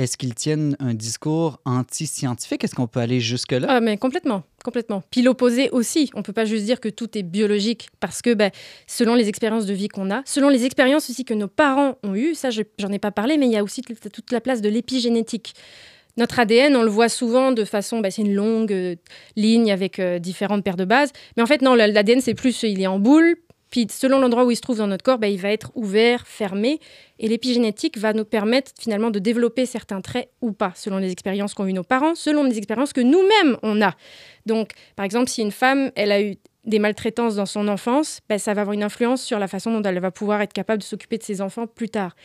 Speaker 2: est-ce qu'ils tiennent un discours anti-scientifique? Est-ce qu'on peut aller jusque-là?
Speaker 7: Ah, mais complètement, complètement. Puis l'opposé aussi. On ne peut pas juste dire que tout est biologique parce que ben, selon les expériences de vie qu'on a, selon les expériences aussi que nos parents ont eues, ça, j'en ai pas parlé, mais il y a aussi toute la place de l'épigénétique. notre ADN, on le voit souvent de façon, bah, c'est une longue euh, ligne avec euh, différentes paires de bases. Mais en fait, non, l'ADN, c'est plus, il est en boule. Puis selon l'endroit où il se trouve dans notre corps, bah, il va être ouvert, fermé. Et l'épigénétique va nous permettre finalement de développer certains traits ou pas, selon les expériences qu'ont eu nos parents, selon les expériences que nous-mêmes on a. Donc, par exemple, si une femme, elle a eu des maltraitances dans son enfance, bah, ça va avoir une influence sur la façon dont elle va pouvoir être capable de s'occuper de ses enfants plus tard.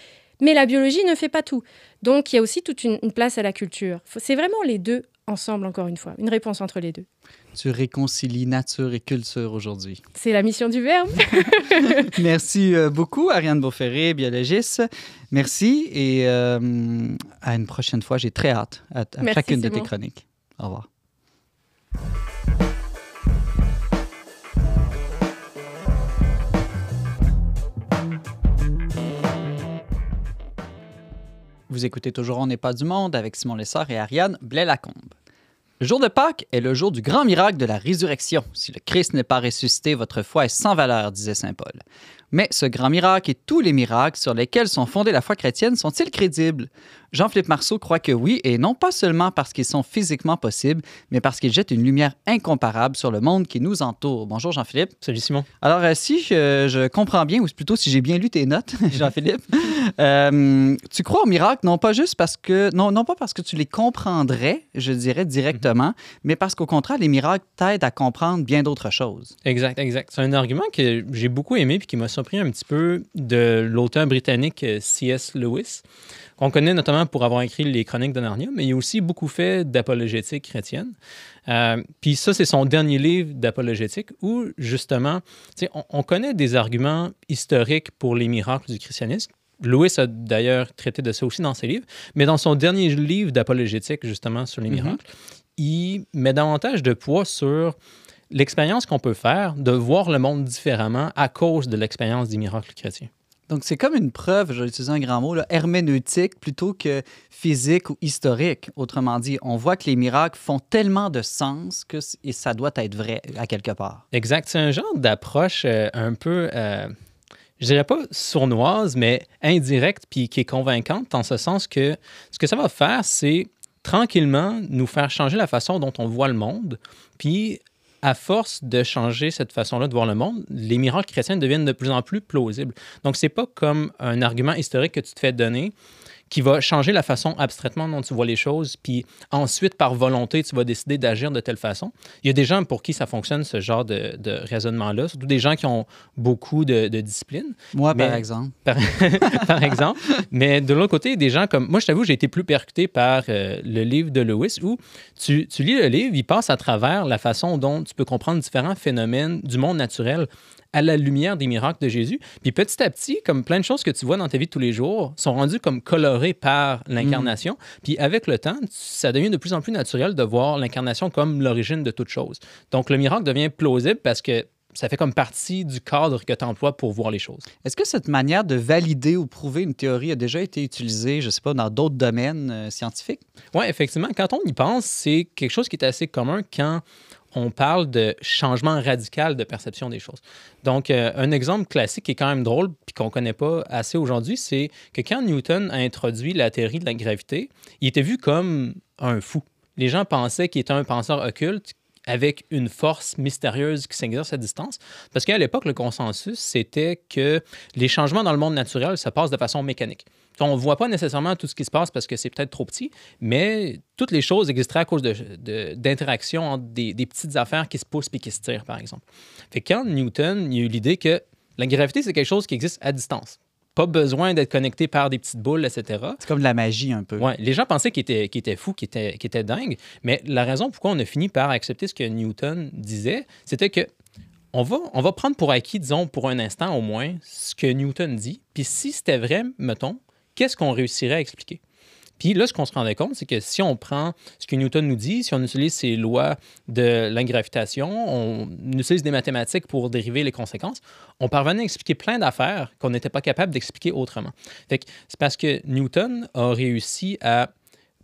Speaker 7: Mais la biologie ne fait pas tout. Donc, il y a aussi toute une place à la culture. C'est vraiment les deux ensemble, encore une fois. Une réponse entre les deux.
Speaker 2: Tu réconcilies nature et culture aujourd'hui.
Speaker 7: C'est la mission du Verbe. <laughs>
Speaker 2: Merci euh, beaucoup, Ariane Beauferré, biologiste. Merci et euh, à une prochaine fois. J'ai très hâte à, à
Speaker 7: Merci,
Speaker 2: chacune de tes chroniques. Au revoir. Vous écoutez toujours On n'est pas du monde avec Simon Lessard et Ariane Blais-Lacombe. Le jour de Pâques est le jour du grand miracle de la résurrection. Si le Christ n'est pas ressuscité, votre foi est sans valeur, disait Saint Paul. Mais ce grand miracle et tous les miracles sur lesquels sont fondées la foi chrétienne sont-ils crédibles? Jean-Philippe Marceau croit que oui, et non pas seulement parce qu'ils sont physiquement possibles, mais parce qu'ils jettent une lumière incomparable sur le monde qui nous entoure. Bonjour Jean-Philippe.
Speaker 4: Salut Simon.
Speaker 2: Alors, euh, si je, je comprends bien, ou plutôt si j'ai bien lu tes notes, <laughs> Jean-Philippe, <laughs> euh, tu crois au miracle non pas juste parce que, non, non pas parce que tu les comprendrais, je dirais directement, mais parce qu'au contraire, les miracles t'aident à comprendre bien d'autres choses.
Speaker 4: Exact, exact. C'est un argument que j'ai beaucoup aimé puis qui m'a surpris un petit peu de l'auteur britannique euh, C.S. Lewis, qu'on connaît notamment pour avoir écrit les Chroniques de Narnia, mais il a aussi beaucoup fait d'apologétique chrétienne. Euh, puis ça, c'est son dernier livre d'apologétique où, justement, on, on connaît des arguments historiques pour les miracles du christianisme. Lewis a d'ailleurs traité de ça aussi dans ses livres, mais dans son dernier livre d'apologétique, justement, sur les
Speaker 2: Mhm.
Speaker 4: miracles, il met davantage de poids sur l'expérience qu'on peut faire de voir le monde différemment à cause de l'expérience des miracles chrétiens.
Speaker 2: Donc, c'est comme une preuve, je vais utiliser un grand mot, là, herméneutique plutôt que physique ou historique. Autrement dit, on voit que les miracles font tellement de sens que et ça doit être vrai à quelque part.
Speaker 4: Exact. C'est un genre d'approche euh, un peu, euh, je dirais pas sournoise, mais indirecte, puis qui est convaincante, en ce sens que ce que ça va faire, c'est tranquillement nous faire changer la façon dont on voit le monde, puis à force de changer cette façon-là de voir le monde, les miracles chrétiens deviennent de plus en plus plausibles. Donc, c'est pas comme un argument historique que tu te fais donner qui va changer la façon abstraitement dont tu vois les choses, puis ensuite, par volonté, tu vas décider d'agir de telle façon. Il y a des gens pour qui ça fonctionne, ce genre de, de raisonnement-là, surtout des gens qui ont beaucoup de, de discipline,
Speaker 2: Moi, par
Speaker 4: Mais-
Speaker 2: exemple. <laughs>
Speaker 4: par, par exemple. Mais de l'autre côté, des gens comme... Moi, je t'avoue, j'ai été plus percuté par euh, le livre de Lewis, où tu, tu lis le livre, il passe à travers la façon dont tu peux comprendre différents phénomènes du monde naturel à la lumière des miracles de Jésus. Puis petit à petit, comme plein de choses que tu vois dans ta vie de tous les jours, sont rendues comme colorées par l'incarnation. Puis avec le temps, ça devient de plus en plus naturel de voir l'incarnation comme l'origine de toute chose. Donc le miracle devient plausible parce que ça fait comme partie du cadre que tu emploies pour voir les choses.
Speaker 2: Est-ce que cette manière de valider ou prouver une théorie a déjà été utilisée, je ne sais pas, dans d'autres domaines euh, scientifiques?
Speaker 4: Oui, effectivement, quand on y pense, c'est quelque chose qui est assez commun quand on parle de changement radical de perception des choses. Donc, euh, un exemple classique qui est quand même drôle puis qu'on ne connaît pas assez aujourd'hui, c'est que quand Newton a introduit la théorie de la gravité, il était vu comme un fou. Les gens pensaient qu'il était un penseur occulte avec une force mystérieuse qui s'exerce à distance. Parce qu'à l'époque, le consensus, c'était que les changements dans le monde naturel se passent de façon mécanique. On ne voit pas nécessairement tout ce qui se passe parce que c'est peut-être trop petit, mais toutes les choses existeraient à cause d'interactions de, entre des, des petites affaires qui se poussent puis qui se tirent, par exemple. Fait que quand Newton il a eu l'idée que la gravité, c'est quelque chose qui existe à distance. Pas besoin d'être connecté par des petites boules, etc.
Speaker 2: C'est comme de la magie un peu.
Speaker 4: Ouais, les gens pensaient qu'il était, fou, qu'il était, qu'il était dingue, mais la raison pourquoi on a fini par accepter ce que Newton disait, c'était que on va, on va prendre pour acquis, disons, pour un instant au moins, ce que Newton dit, puis si c'était vrai, mettons, qu'est-ce qu'on réussirait à expliquer? Puis là, ce qu'on se rendait compte, c'est que si on prend ce que Newton nous dit, si on utilise ses lois de la gravitation, on utilise des mathématiques pour dériver les conséquences, on parvenait à expliquer plein d'affaires qu'on n'était pas capable d'expliquer autrement. Fait que c'est parce que Newton a réussi à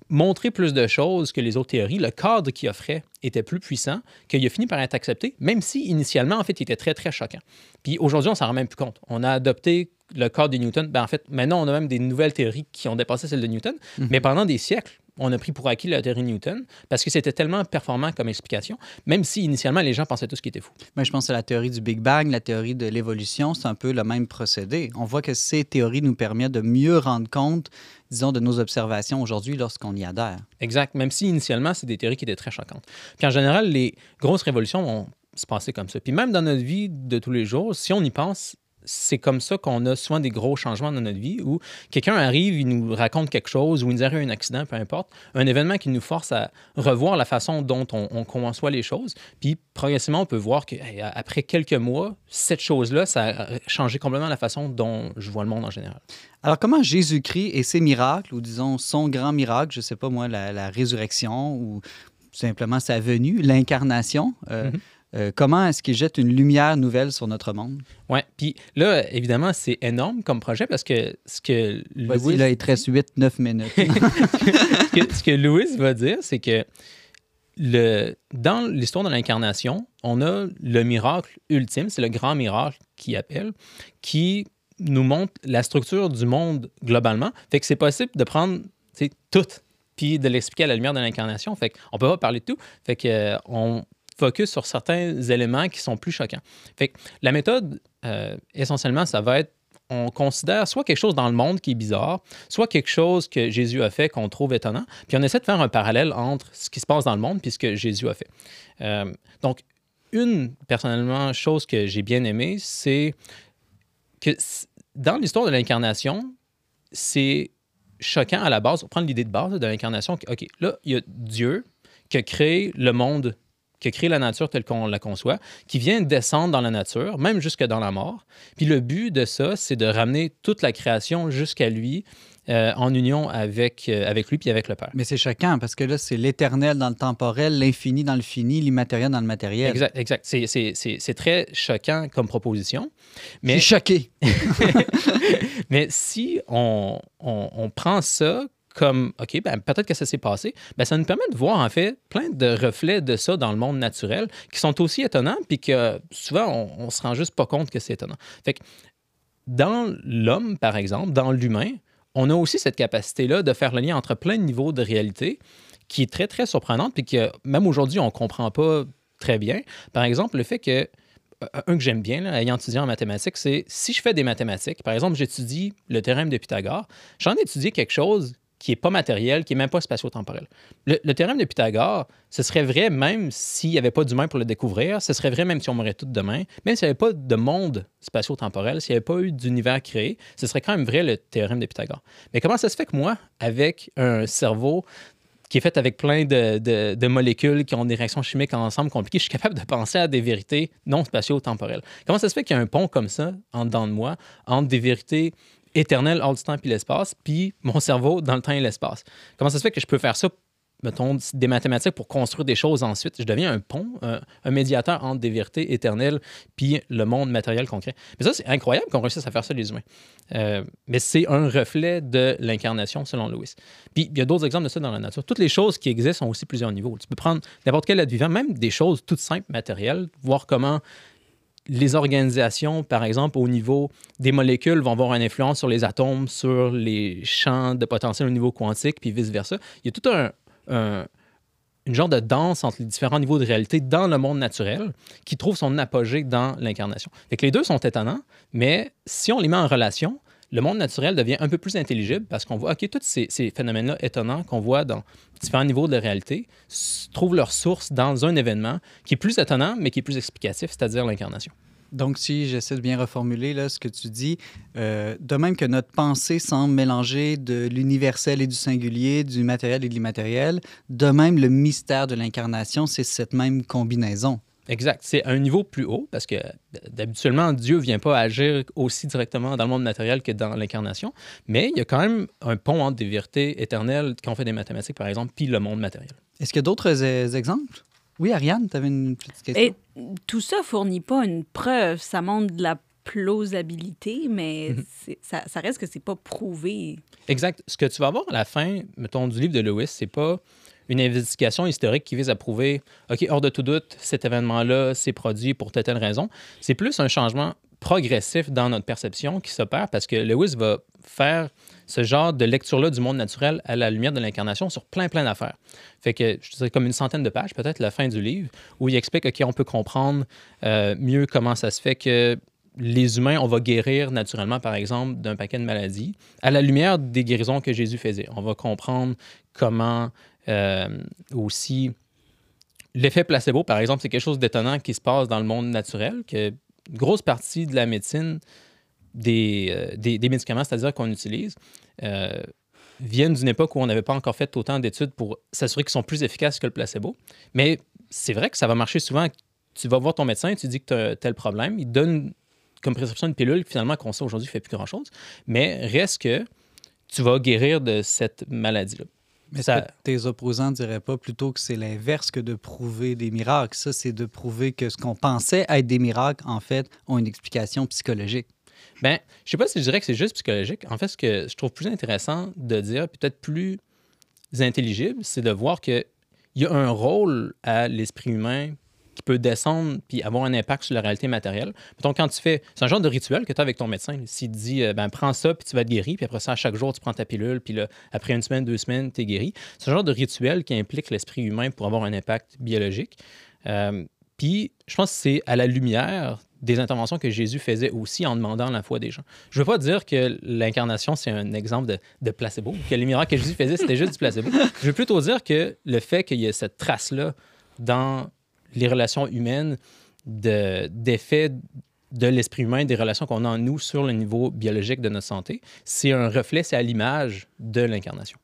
Speaker 4: montrer plus de choses que les autres théories. Le cadre qu'il offrait était plus puissant, qu'il a fini par être accepté, même si initialement, en fait, il était très, très choquant. Puis aujourd'hui, on s'en rend même plus compte. On a adopté le cadre de Newton. Ben, en fait, maintenant, on a même des nouvelles théories qui ont dépassé celle de Newton, mais pendant des siècles, on a pris pour acquis la théorie de Newton parce que c'était tellement performant comme explication, même si initialement les gens pensaient tout ce qui était fou.
Speaker 2: Mais je pense que la théorie du Big Bang, la théorie de l'évolution, c'est un peu le même procédé. On voit que ces théories nous permettent de mieux rendre compte, disons, de nos observations aujourd'hui lorsqu'on y adhère.
Speaker 4: Exact, même si initialement, c'est des théories qui étaient très choquantes. Puis en général, les grosses révolutions vont se passer comme ça. Puis même dans notre vie de tous les jours, si on y pense, c'est comme ça qu'on a souvent des gros changements dans notre vie où quelqu'un arrive, il nous raconte quelque chose ou il nous arrive un accident, peu importe, un événement qui nous force à revoir la façon dont on, on conçoit les choses. Puis progressivement, on peut voir qu'après quelques mois, cette chose-là, ça a changé complètement la façon dont je vois le monde en général.
Speaker 2: Alors, comment Jésus-Christ et ses miracles, ou disons son grand miracle, je ne sais pas moi, la, la, résurrection ou simplement sa venue, l'incarnation, euh, mm -hmm. Euh, comment est-ce qu'il jette une lumière nouvelle sur notre monde?
Speaker 4: Oui, puis là, évidemment, c'est énorme comme projet parce que ce que
Speaker 2: Louis... là, il te reste 8-9 minutes. <laughs>
Speaker 4: ce, que, ce que Louis va dire, c'est que le, dans l'histoire de l'incarnation, on a le miracle ultime, c'est le grand miracle qui appelle, qui nous montre la structure du monde globalement. Fait que c'est possible de prendre tout puis de l'expliquer à la lumière de l'incarnation. Fait qu'on peut pas parler de tout. Fait que euh, on focus sur certains éléments qui sont plus choquants. La méthode, euh, essentiellement, ça va être on considère soit quelque chose dans le monde qui est bizarre, soit quelque chose que Jésus a fait qu'on trouve étonnant, puis on essaie de faire un parallèle entre ce qui se passe dans le monde et ce que Jésus a fait. Euh, donc, une, personnellement, chose que j'ai bien aimée, c'est que dans l'histoire de l'incarnation, c'est choquant à la base, on prend l'idée de base de l'incarnation, OK, là, il y a Dieu qui a créé le monde qui a créé la nature telle qu'on la conçoit, qui vient descendre dans la nature, même jusque dans la mort. Puis le but de ça, c'est de ramener toute la création jusqu'à lui. Euh, en union avec, euh, avec lui puis avec le Père.
Speaker 2: Mais c'est choquant parce que là, c'est l'éternel dans le temporel, l'infini dans le fini, l'immatériel dans le matériel.
Speaker 4: Exact, exact. C'est très choquant comme proposition.
Speaker 2: Mais... Je suis choqué. <laughs> <laughs>
Speaker 4: mais si on, on, on prend ça comme, OK, ben, peut-être que ça s'est passé, ben, ça nous permet de voir en fait plein de reflets de ça dans le monde naturel qui sont aussi étonnants, puis que souvent, on, ne se rend juste pas compte que c'est étonnant. Fait que dans l'homme, par exemple, dans l'humain, on a aussi cette capacité-là de faire le lien entre plein de niveaux de réalité qui est très, très surprenante, puis que même aujourd'hui, on ne comprend pas très bien. Par exemple, le fait que un que j'aime bien, là, ayant étudié en mathématiques, c'est si je fais des mathématiques, par exemple, j'étudie le théorème de Pythagore, j'en ai étudié quelque chose qui n'est pas matériel, qui n'est même pas spatio-temporel. Le, théorème de Pythagore, ce serait vrai même s'il n'y avait pas d'humain pour le découvrir, ce serait vrai même si on mourait tout demain, même s'il n'y avait pas de monde spatio-temporel, s'il n'y avait pas eu d'univers créé, ce serait quand même vrai le théorème de Pythagore. Mais comment ça se fait que moi, avec un cerveau qui est fait avec plein de, de, molécules qui ont des réactions chimiques ensemble compliquées, je suis capable de penser à des vérités non spatio-temporelles. Comment ça se fait qu'il y a un pont comme ça en dedans de moi entre des vérités éternel hors du temps et l'espace, puis mon cerveau dans le temps et l'espace. Comment ça se fait que je peux faire ça, mettons, des mathématiques pour construire des choses ensuite? Je deviens un pont, un, un médiateur entre des vérités éternelles puis le monde matériel concret. Mais ça, c'est incroyable qu'on réussisse à faire ça, les humains. Euh, mais c'est un reflet de l'incarnation, selon Lewis. Puis il y a d'autres exemples de ça dans la nature. Toutes les choses qui existent ont aussi plusieurs niveaux. Tu peux prendre n'importe quel être vivant, même des choses toutes simples, matérielles, voir comment les organisations, par exemple, au niveau des molécules, vont avoir une influence sur les atomes, sur les champs de potentiel au niveau quantique, puis vice-versa. Il y a tout un, un, une genre de danse entre les différents niveaux de réalité dans le monde naturel qui trouve son apogée dans l'incarnation. Les deux sont étonnants, mais si on les met en relation, le monde naturel devient un peu plus intelligible parce qu'on voit, OK, tous ces, ces phénomènes-là étonnants qu'on voit dans différents niveaux de réalité trouvent leur source dans un événement qui est plus étonnant, mais qui est plus explicatif, c'est-à-dire l'incarnation.
Speaker 2: Donc, si j'essaie de bien reformuler là, ce que tu dis, euh, de même que notre pensée semble mélanger de l'universel et du singulier, du matériel et de l'immatériel, de même le mystère de l'incarnation, c'est cette même combinaison.
Speaker 4: Exact. C'est un niveau plus haut parce que d'habituellement, Dieu ne vient pas agir aussi directement dans le monde matériel que dans l'incarnation, mais il y a quand même un pont entre des vérités éternelles quand on fait des mathématiques, par exemple, puis le monde matériel.
Speaker 2: Est-ce qu'il y a d'autres euh, exemples? Oui, Ariane, tu avais une petite question.
Speaker 3: Et tout ça fournit pas une preuve. Ça montre de la plausibilité, mais -hmm. ça, ça, reste que c'est pas prouvé.
Speaker 4: Exact. Ce que tu vas avoir à la fin, mettons, du livre de Lewis, c'est pas une investigation historique qui vise à prouver, OK, hors de tout doute, cet événement-là s'est produit pour telle, telle raison. C'est plus un changement progressif dans notre perception qui s'opère parce que Lewis va faire ce genre de lecture-là du monde naturel à la lumière de l'incarnation sur plein, plein d'affaires. Fait que je dirais comme une centaine de pages, peut-être la fin du livre, où il explique, OK, on peut comprendre euh, mieux comment ça se fait que les humains, on va guérir naturellement, par exemple, d'un paquet de maladies, à la lumière des guérisons que Jésus faisait. On va comprendre comment aussi l'effet placebo, par exemple, c'est quelque chose d'étonnant qui se passe dans le monde naturel, que grosse partie de la médecine, des, euh, des, médicaments, c'est-à-dire qu'on utilise, euh, viennent d'une époque où on n'avait pas encore fait autant d'études pour s'assurer qu'ils sont plus efficaces que le placebo. Mais c'est vrai que ça va marcher souvent. Tu vas voir ton médecin, tu dis que tu as tel problème, il donne comme prescription une pilule, finalement, qu'on sait aujourd'hui, ne fait plus grand-chose. Mais reste que tu vas guérir de cette maladie-là.
Speaker 2: Mais ça... tes opposants ne diraient pas plutôt que c'est l'inverse que de prouver des miracles. Ça, c'est de prouver que ce qu'on pensait être des miracles, en fait, ont une explication psychologique.
Speaker 4: Ben, je sais pas si je dirais que c'est juste psychologique. En fait, ce que je trouve plus intéressant de dire, peut-être plus intelligible, c'est de voir qu'il y a un rôle à l'esprit humain peut descendre puis avoir un impact sur la réalité matérielle. Mettons, quand tu fais. C'est un genre de rituel que tu as avec ton médecin. S'il te dit, euh, ben, prends ça, puis tu vas être guéri, puis après ça, à chaque jour, tu prends ta pilule, puis là, après une semaine, deux semaines, tu es guéri. C'est un genre de rituel qui implique l'esprit humain pour avoir un impact biologique. Euh, puis, je pense que c'est à la lumière des interventions que Jésus faisait aussi en demandant la foi des gens. Je ne veux pas dire que l'incarnation, c'est un exemple de, de, placebo, que les miracles que Jésus faisait, c'était juste du placebo. Je veux plutôt dire que le fait qu'il y ait cette trace-là dans les relations humaines, d'effet de, de l'esprit humain, des relations qu'on a en nous sur le niveau biologique de notre santé, c'est un reflet, c'est à l'image de l'incarnation.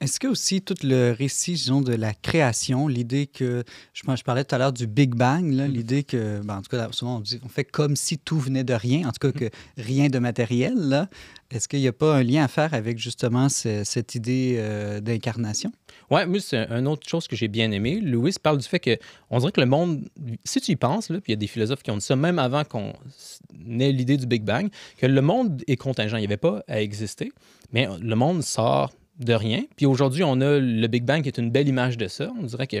Speaker 2: Est-ce que aussi tout le récit, disons, de la création, l'idée que, je, je parlais tout à l'heure du Big Bang, mm-hmm. l'idée que, ben, en tout cas, souvent on, dit, on fait comme si tout venait de rien, en tout cas mm-hmm. que rien de matériel, est-ce qu'il n'y a pas un lien à faire avec justement cette idée euh, d'incarnation?
Speaker 4: Oui, moi, c'est une autre chose que j'ai bien aimé. Louis parle du fait que on dirait que le monde, si tu y penses, là, puis il y a des philosophes qui ont dit ça même avant qu'on ait l'idée du Big Bang, que le monde est contingent, il n'y avait pas à exister, mais le monde sort de rien. Puis aujourd'hui, on a le Big Bang qui est une belle image de ça. On dirait que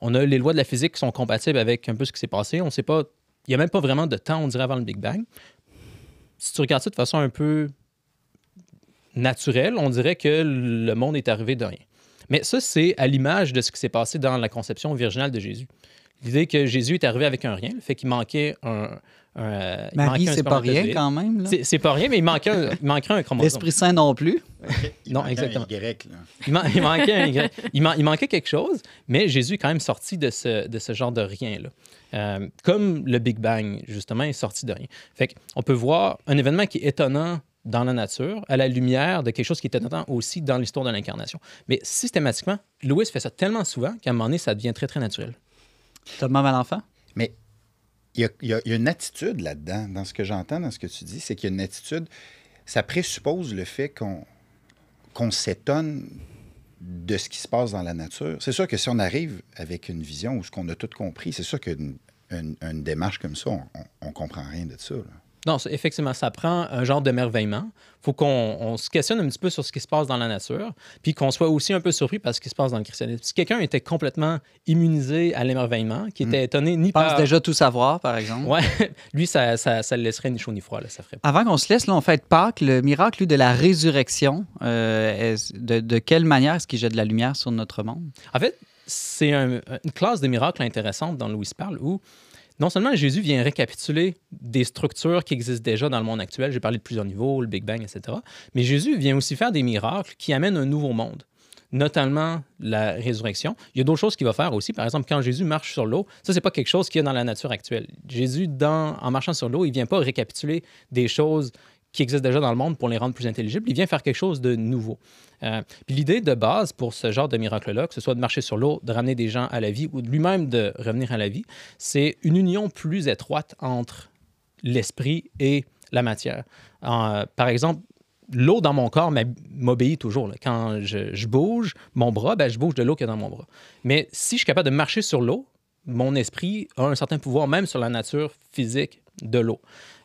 Speaker 4: on a les lois de la physique qui sont compatibles avec un peu ce qui s'est passé. On sait pas, il n'y a même pas vraiment de temps, on dirait, avant le Big Bang. Si tu regardes ça de façon un peu naturelle, on dirait que le monde est arrivé de rien. Mais ça, c'est à l'image de ce qui s'est passé dans la conception virginale de Jésus. L'idée que Jésus est arrivé avec un rien, le fait qu'il manquait un,
Speaker 2: euh, Marie, c'est pas rien quand même.
Speaker 4: C'est pas rien, mais il manquait un, il manquait un chromosome.
Speaker 2: L'Esprit Saint non plus.
Speaker 5: Il non, exactement. Un y,
Speaker 4: il, il, manquait un Y. Il, il, manquait quelque chose, mais Jésus est quand même sorti de ce, de ce genre de rien-là. Euh, comme le Big Bang, justement, est sorti de rien. Fait on peut voir un événement qui est étonnant dans la nature, à la lumière de quelque chose qui est étonnant aussi dans l'histoire de l'incarnation. Mais systématiquement, Louis fait ça tellement souvent qu'à un moment donné, ça devient très, très naturel.
Speaker 2: Thomas Malenfant?
Speaker 5: Mais il y, a, une attitude là-dedans, dans ce que j'entends, dans ce que tu dis, c'est qu'il y a une attitude, ça présuppose le fait qu'on s'étonne de ce qui se passe dans la nature. C'est sûr que si on arrive avec une vision où ce qu'on a tout compris, c'est sûr qu'une une, démarche comme ça, on ne comprend rien de ça.
Speaker 4: Non, effectivement, ça prend un genre d'émerveillement. Il faut qu'on se questionne un petit peu sur ce qui se passe dans la nature, puis qu'on soit aussi un peu surpris par ce qui se passe dans le christianisme. Si quelqu'un était complètement immunisé à l'émerveillement, qui était mm. étonné ni
Speaker 2: Pense déjà tout savoir, par exemple.
Speaker 4: Oui, <laughs> lui, ça, ça, ça, le laisserait ni chaud ni froid. Là, ça ferait
Speaker 2: Avant qu'on se laisse, là, on fait Pâques, le miracle de la résurrection. Euh, de, de, quelle manière est-ce qu'il jette de la lumière sur notre monde?
Speaker 4: En fait, c'est un, une classe de miracles intéressante dont Louis parle, où non seulement Jésus vient récapituler des structures qui existent déjà dans le monde actuel, j'ai parlé de plusieurs niveaux, le Big Bang, etc., mais Jésus vient aussi faire des miracles qui amènent un nouveau monde notamment la résurrection. Il y a d'autres choses qu'il va faire aussi. Par exemple, quand Jésus marche sur l'eau, ça, c'est pas quelque chose qu'il y a dans la nature actuelle. Jésus, en marchant sur l'eau, il vient pas récapituler des choses qui existent déjà dans le monde pour les rendre plus intelligibles. Il vient faire quelque chose de nouveau. Euh, puis l'idée de base pour ce genre de miracle-là, que ce soit de marcher sur l'eau, de ramener des gens à la vie ou lui-même de revenir à la vie, c'est une union plus étroite entre l'esprit et la matière. Euh, par exemple, l'eau dans mon corps m'obéit toujours. Quand je, bouge mon bras, ben, je bouge de l'eau qui est dans mon bras. Mais si je suis capable de marcher sur l'eau, mon esprit a un certain pouvoir même sur la nature physique de l'eau.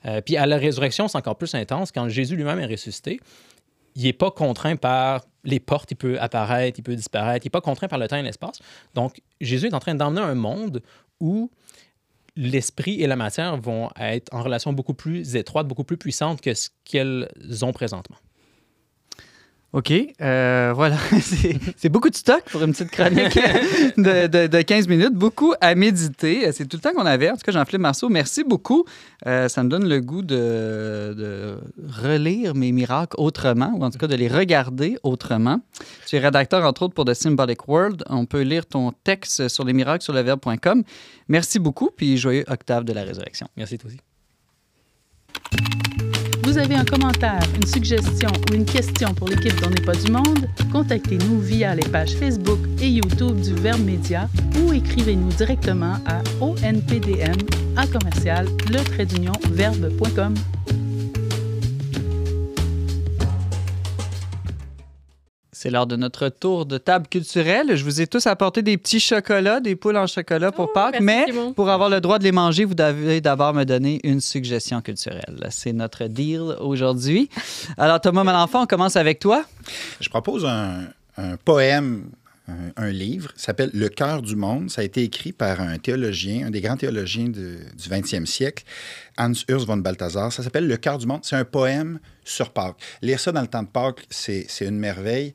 Speaker 4: Euh, puis à la résurrection, c'est encore plus intense. Quand Jésus lui-même est ressuscité, il n'est pas contraint par les portes, il peut apparaître, il peut disparaître, il n'est pas contraint par le temps et l'espace. Donc, Jésus est en train d'emmener un monde où l'esprit et la matière vont être en relation beaucoup plus étroite, beaucoup plus puissante que ce qu'elles ont présentement.
Speaker 2: OK. Euh, voilà. <laughs> C'est- beaucoup de stock pour une petite chronique <laughs> de, de- de 15 minutes. Beaucoup à méditer. C'est tout le temps qu'on avait. En tout cas, Jean-Philippe Marceau, merci beaucoup. Euh, ça me donne le goût de, de relire mes miracles autrement, ou en tout cas de les regarder autrement. Tu es rédacteur, entre autres, pour The Symbolic World. On peut lire ton texte sur les miracles sur le verbe.com. Merci beaucoup, puis joyeux octave de la résurrection.
Speaker 4: Merci, toi aussi.
Speaker 6: Vous avez un commentaire, une suggestion ou une question pour l'équipe d'On n'est pas du monde? Contactez-nous via les pages Facebook et YouTube du Verbe Média ou écrivez-nous directement à onpdm à commercial.
Speaker 2: C'est l'heure de notre tour de table culturelle. Je vous ai tous apporté des petits chocolats, des poules en chocolat pour
Speaker 7: Oh,
Speaker 2: Pâques,
Speaker 7: merci,
Speaker 2: mais
Speaker 7: Simon.
Speaker 2: pour avoir le droit de les manger, vous devez d'abord me donner une suggestion culturelle. C'est notre deal aujourd'hui. Alors, Thomas Malenfant, on commence avec toi.
Speaker 5: Je propose un, un poème, un, un livre, s'appelle Le cœur du monde. Ça a été écrit par un théologien, un des grands théologiens de- du 20e siècle, Hans Urs von Balthasar. Ça s'appelle Le cœur du monde. C'est un poème sur Pâques. Lire ça dans le temps de Pâques, c'est une merveille.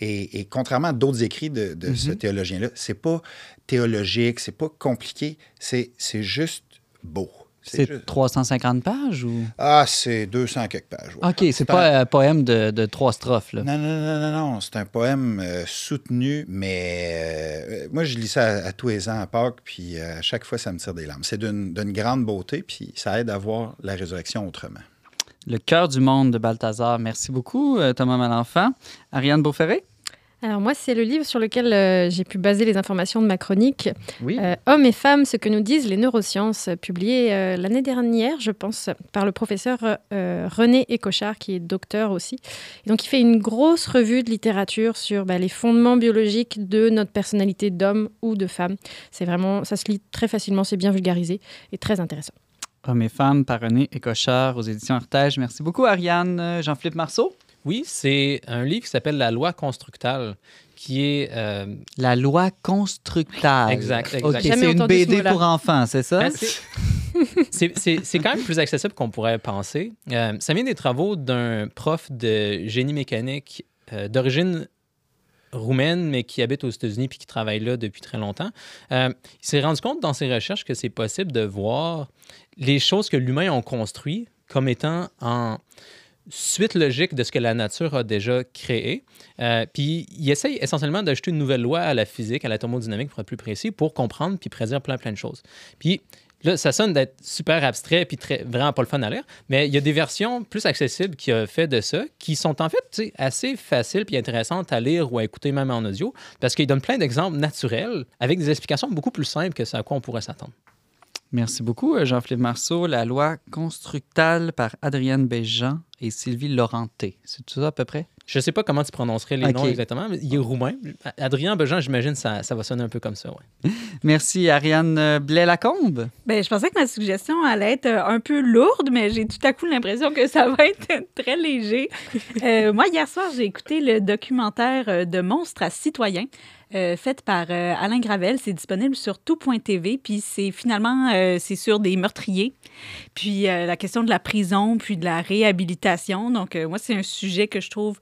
Speaker 5: Et, et contrairement à d'autres écrits de, de ce théologien-là, c'est pas théologique, c'est pas compliqué, c'est juste beau.
Speaker 2: C'est
Speaker 5: juste-
Speaker 2: 350 pages ou...
Speaker 5: Ah, c'est 200 quelques pages. ouais.
Speaker 2: OK, c'est pas un poème de, de trois strophes. Là.
Speaker 5: Non, non, non, non, non. C'est un poème euh, soutenu, mais euh, moi, je lis ça à, à tous les ans à Pâques, puis euh, à chaque fois, ça me tire des larmes. C'est d'une d'une grande beauté, puis ça aide à voir la résurrection autrement.
Speaker 2: Le cœur du monde de Balthazar. Merci beaucoup, euh, Thomas Malenfant. Ariane Beauferré?
Speaker 7: Alors moi, c'est le livre sur lequel euh, j'ai pu baser les informations de ma chronique.
Speaker 2: Oui.
Speaker 7: Euh, Hommes et femmes, ce que nous disent les neurosciences, publié euh, l'année dernière, je pense, par le professeur René Écochard, qui est docteur aussi. Et donc, il fait une grosse revue de littérature sur bah, les fondements biologiques de notre personnalité d'homme ou de femme. C'est vraiment, ça se lit très facilement, c'est bien vulgarisé et très intéressant.
Speaker 2: Hommes et femmes par René Écochard aux éditions Artege. Merci beaucoup, Ariane. Jean-Philippe Marceau?
Speaker 4: Oui, c'est un livre qui s'appelle La loi constructale, qui est euh,
Speaker 2: La loi constructale.
Speaker 4: Exact, exact.
Speaker 2: C'est une
Speaker 7: ce
Speaker 2: BD pour enfants, c'est ça?
Speaker 4: Ben, <laughs> c'est- quand même plus accessible qu'on pourrait penser. Euh, ça vient des travaux d'un prof de génie mécanique euh, d'origine roumaine, mais qui habite aux États-Unis puis qui travaille là depuis très longtemps. Il s'est rendu compte dans ses recherches que c'est possible de voir les choses que l'humain a construit comme étant en suite logique de ce que la nature a déjà créé. Euh, puis il essaye essentiellement d'ajouter une nouvelle loi à la physique, à la thermodynamique pour être plus précis, pour comprendre puis prédire plein plein de choses. Puis là, ça sonne d'être super abstrait puis très, vraiment pas le fun à lire, mais il y a des versions plus accessibles qui a fait de ça, qui sont en fait assez faciles puis intéressantes à lire ou à écouter même en audio, parce qu'ils donnent plein d'exemples naturels avec des explications beaucoup plus simples que ce à quoi on pourrait s'attendre.
Speaker 2: Merci beaucoup, euh, Jean-Philippe Marceau. La loi constructale par Adrienne Béjean et Sylvie Laurenté. C'est tout ça à peu près?
Speaker 4: Je sais pas comment tu prononcerais les noms exactement, mais il est roumain. Adrien Bejean, j'imagine ça, ça va sonner un peu comme ça. Ouais. <laughs>
Speaker 2: Merci, Ariane euh, Blais-Lacombe.
Speaker 3: Ben, je pensais que ma suggestion allait être euh, un peu lourde, mais j'ai tout à coup l'impression que ça va être très léger. Euh, moi, hier soir, j'ai écouté le documentaire de Monstres à citoyens. Euh, fait par euh, Alain Gravel, c'est disponible sur tout.tv, puis c'est finalement euh, c'est sur des meurtriers, puis la question de la prison, puis de la réhabilitation. Donc moi c'est un sujet que je trouve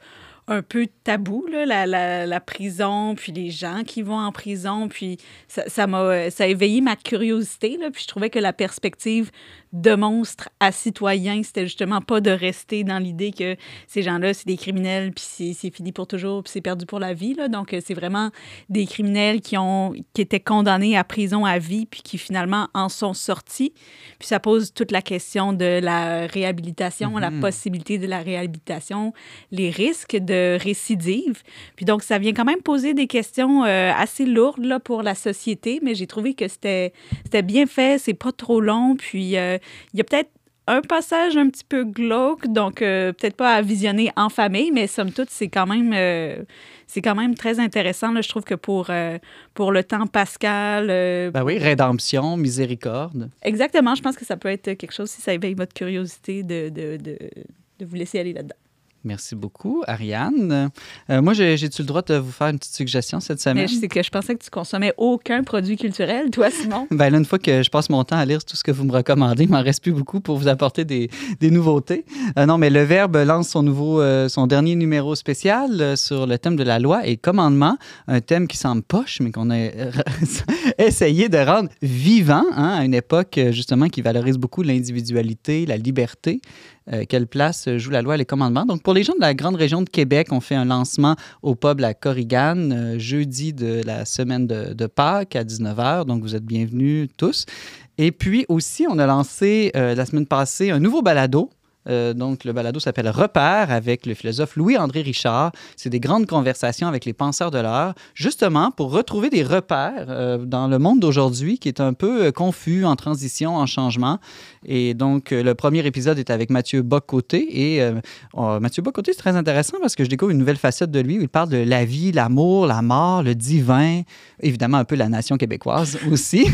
Speaker 3: un peu tabou, là, la, la, la prison, puis les gens qui vont en prison. Puis ça, ça m'a ça a éveillé ma curiosité. Là, puis je trouvais que la perspective de monstres à citoyens, c'était justement pas de rester dans l'idée que ces gens-là, c'est des criminels, puis c'est fini pour toujours, puis c'est perdu pour la vie. Là. Donc, euh, c'est vraiment des criminels qui, ont, qui étaient condamnés à prison à vie, puis qui finalement en sont sortis. Puis ça pose toute la question de la réhabilitation, la
Speaker 2: Mhm.
Speaker 3: possibilité de la réhabilitation, les risques de récidive. Puis donc, ça vient quand même poser des questions euh, assez lourdes là, pour la société, mais j'ai trouvé que c'était bien fait, c'est pas trop long, puis euh, il y a peut-être un passage un petit peu glauque, donc euh, peut-être pas à visionner en famille, mais somme toute, c'est quand même... euh, c'est quand même très intéressant, là, je trouve que pour, euh, pour le temps pascal,
Speaker 2: Ben oui, rédemption, miséricorde.
Speaker 3: exactement, je pense que ça peut être quelque chose, si ça éveille votre curiosité, de, de, de, de vous laisser aller là-dedans.
Speaker 2: Merci beaucoup, Ariane. Euh, moi, j'ai- j'ai-tu le droit de vous faire une petite suggestion cette semaine?
Speaker 3: Mais je sais que je pensais que tu consommais aucun produit culturel, toi, Simon. <laughs>
Speaker 2: Ben là, une fois que je passe mon temps à lire tout ce que vous me recommandez, il m'en reste plus beaucoup pour vous apporter des, des nouveautés. Euh, non, mais le Verbe lance son nouveau, euh, son dernier numéro spécial sur le thème de la loi et commandement, un thème qui semble poche, mais qu'on a <laughs> essayé de rendre vivant hein, à une époque justement qui valorise beaucoup l'individualité, la liberté. Euh, quelle place joue la loi et les commandements. Donc, pour les gens de la grande région de Québec, on fait un lancement au pub La Corrigane euh, jeudi de la semaine de, de Pâques à 19h. Donc, vous êtes bienvenus tous. Et puis aussi, on a lancé euh, la semaine passée un nouveau balado. Euh, donc, le balado s'appelle Repères avec le philosophe Louis-André Richard. C'est des grandes conversations avec les penseurs de l'heure, justement pour retrouver des repères euh, dans le monde d'aujourd'hui qui est un peu euh, confus, en transition, en changement. Et donc, le premier épisode est avec Mathieu Bocoté. Et euh, Mathieu Bocoté, c'est très intéressant parce que je découvre une nouvelle facette de lui où il parle de la vie, l'amour, la mort, le divin, évidemment un peu la nation québécoise <laughs> aussi,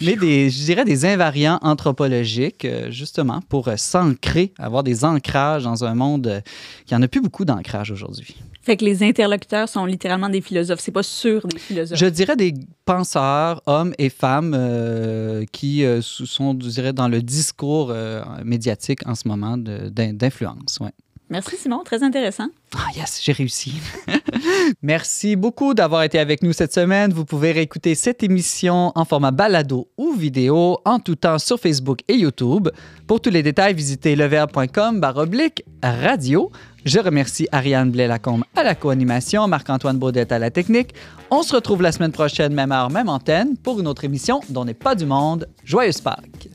Speaker 2: mais des, je dirais des invariants anthropologiques, euh, justement, pour euh, s'ancrer, avoir des ancrages dans un monde euh, qui en a plus beaucoup d'ancrage aujourd'hui.
Speaker 3: Fait que les interlocuteurs sont littéralement des philosophes. C'est pas sûr des philosophes.
Speaker 2: Je dirais des penseurs, hommes et femmes, euh, qui euh, sont, je dirais, dans le discours euh, médiatique en ce moment d'influence. Ouais.
Speaker 3: Merci, Simon. Très intéressant.
Speaker 2: Ah yes, j'ai réussi. <laughs> Merci beaucoup d'avoir été avec nous cette semaine. Vous pouvez réécouter cette émission en format balado ou vidéo en tout temps sur Facebook et YouTube. Pour tous les détails, visitez leverbe.com oblique radio. Je remercie Ariane Blais-Lacombe à la co-animation, Marc-Antoine Baudette à la technique. On se retrouve la semaine prochaine, même heure, même antenne, pour une autre émission dont n'est pas du monde. Joyeuse Pâques!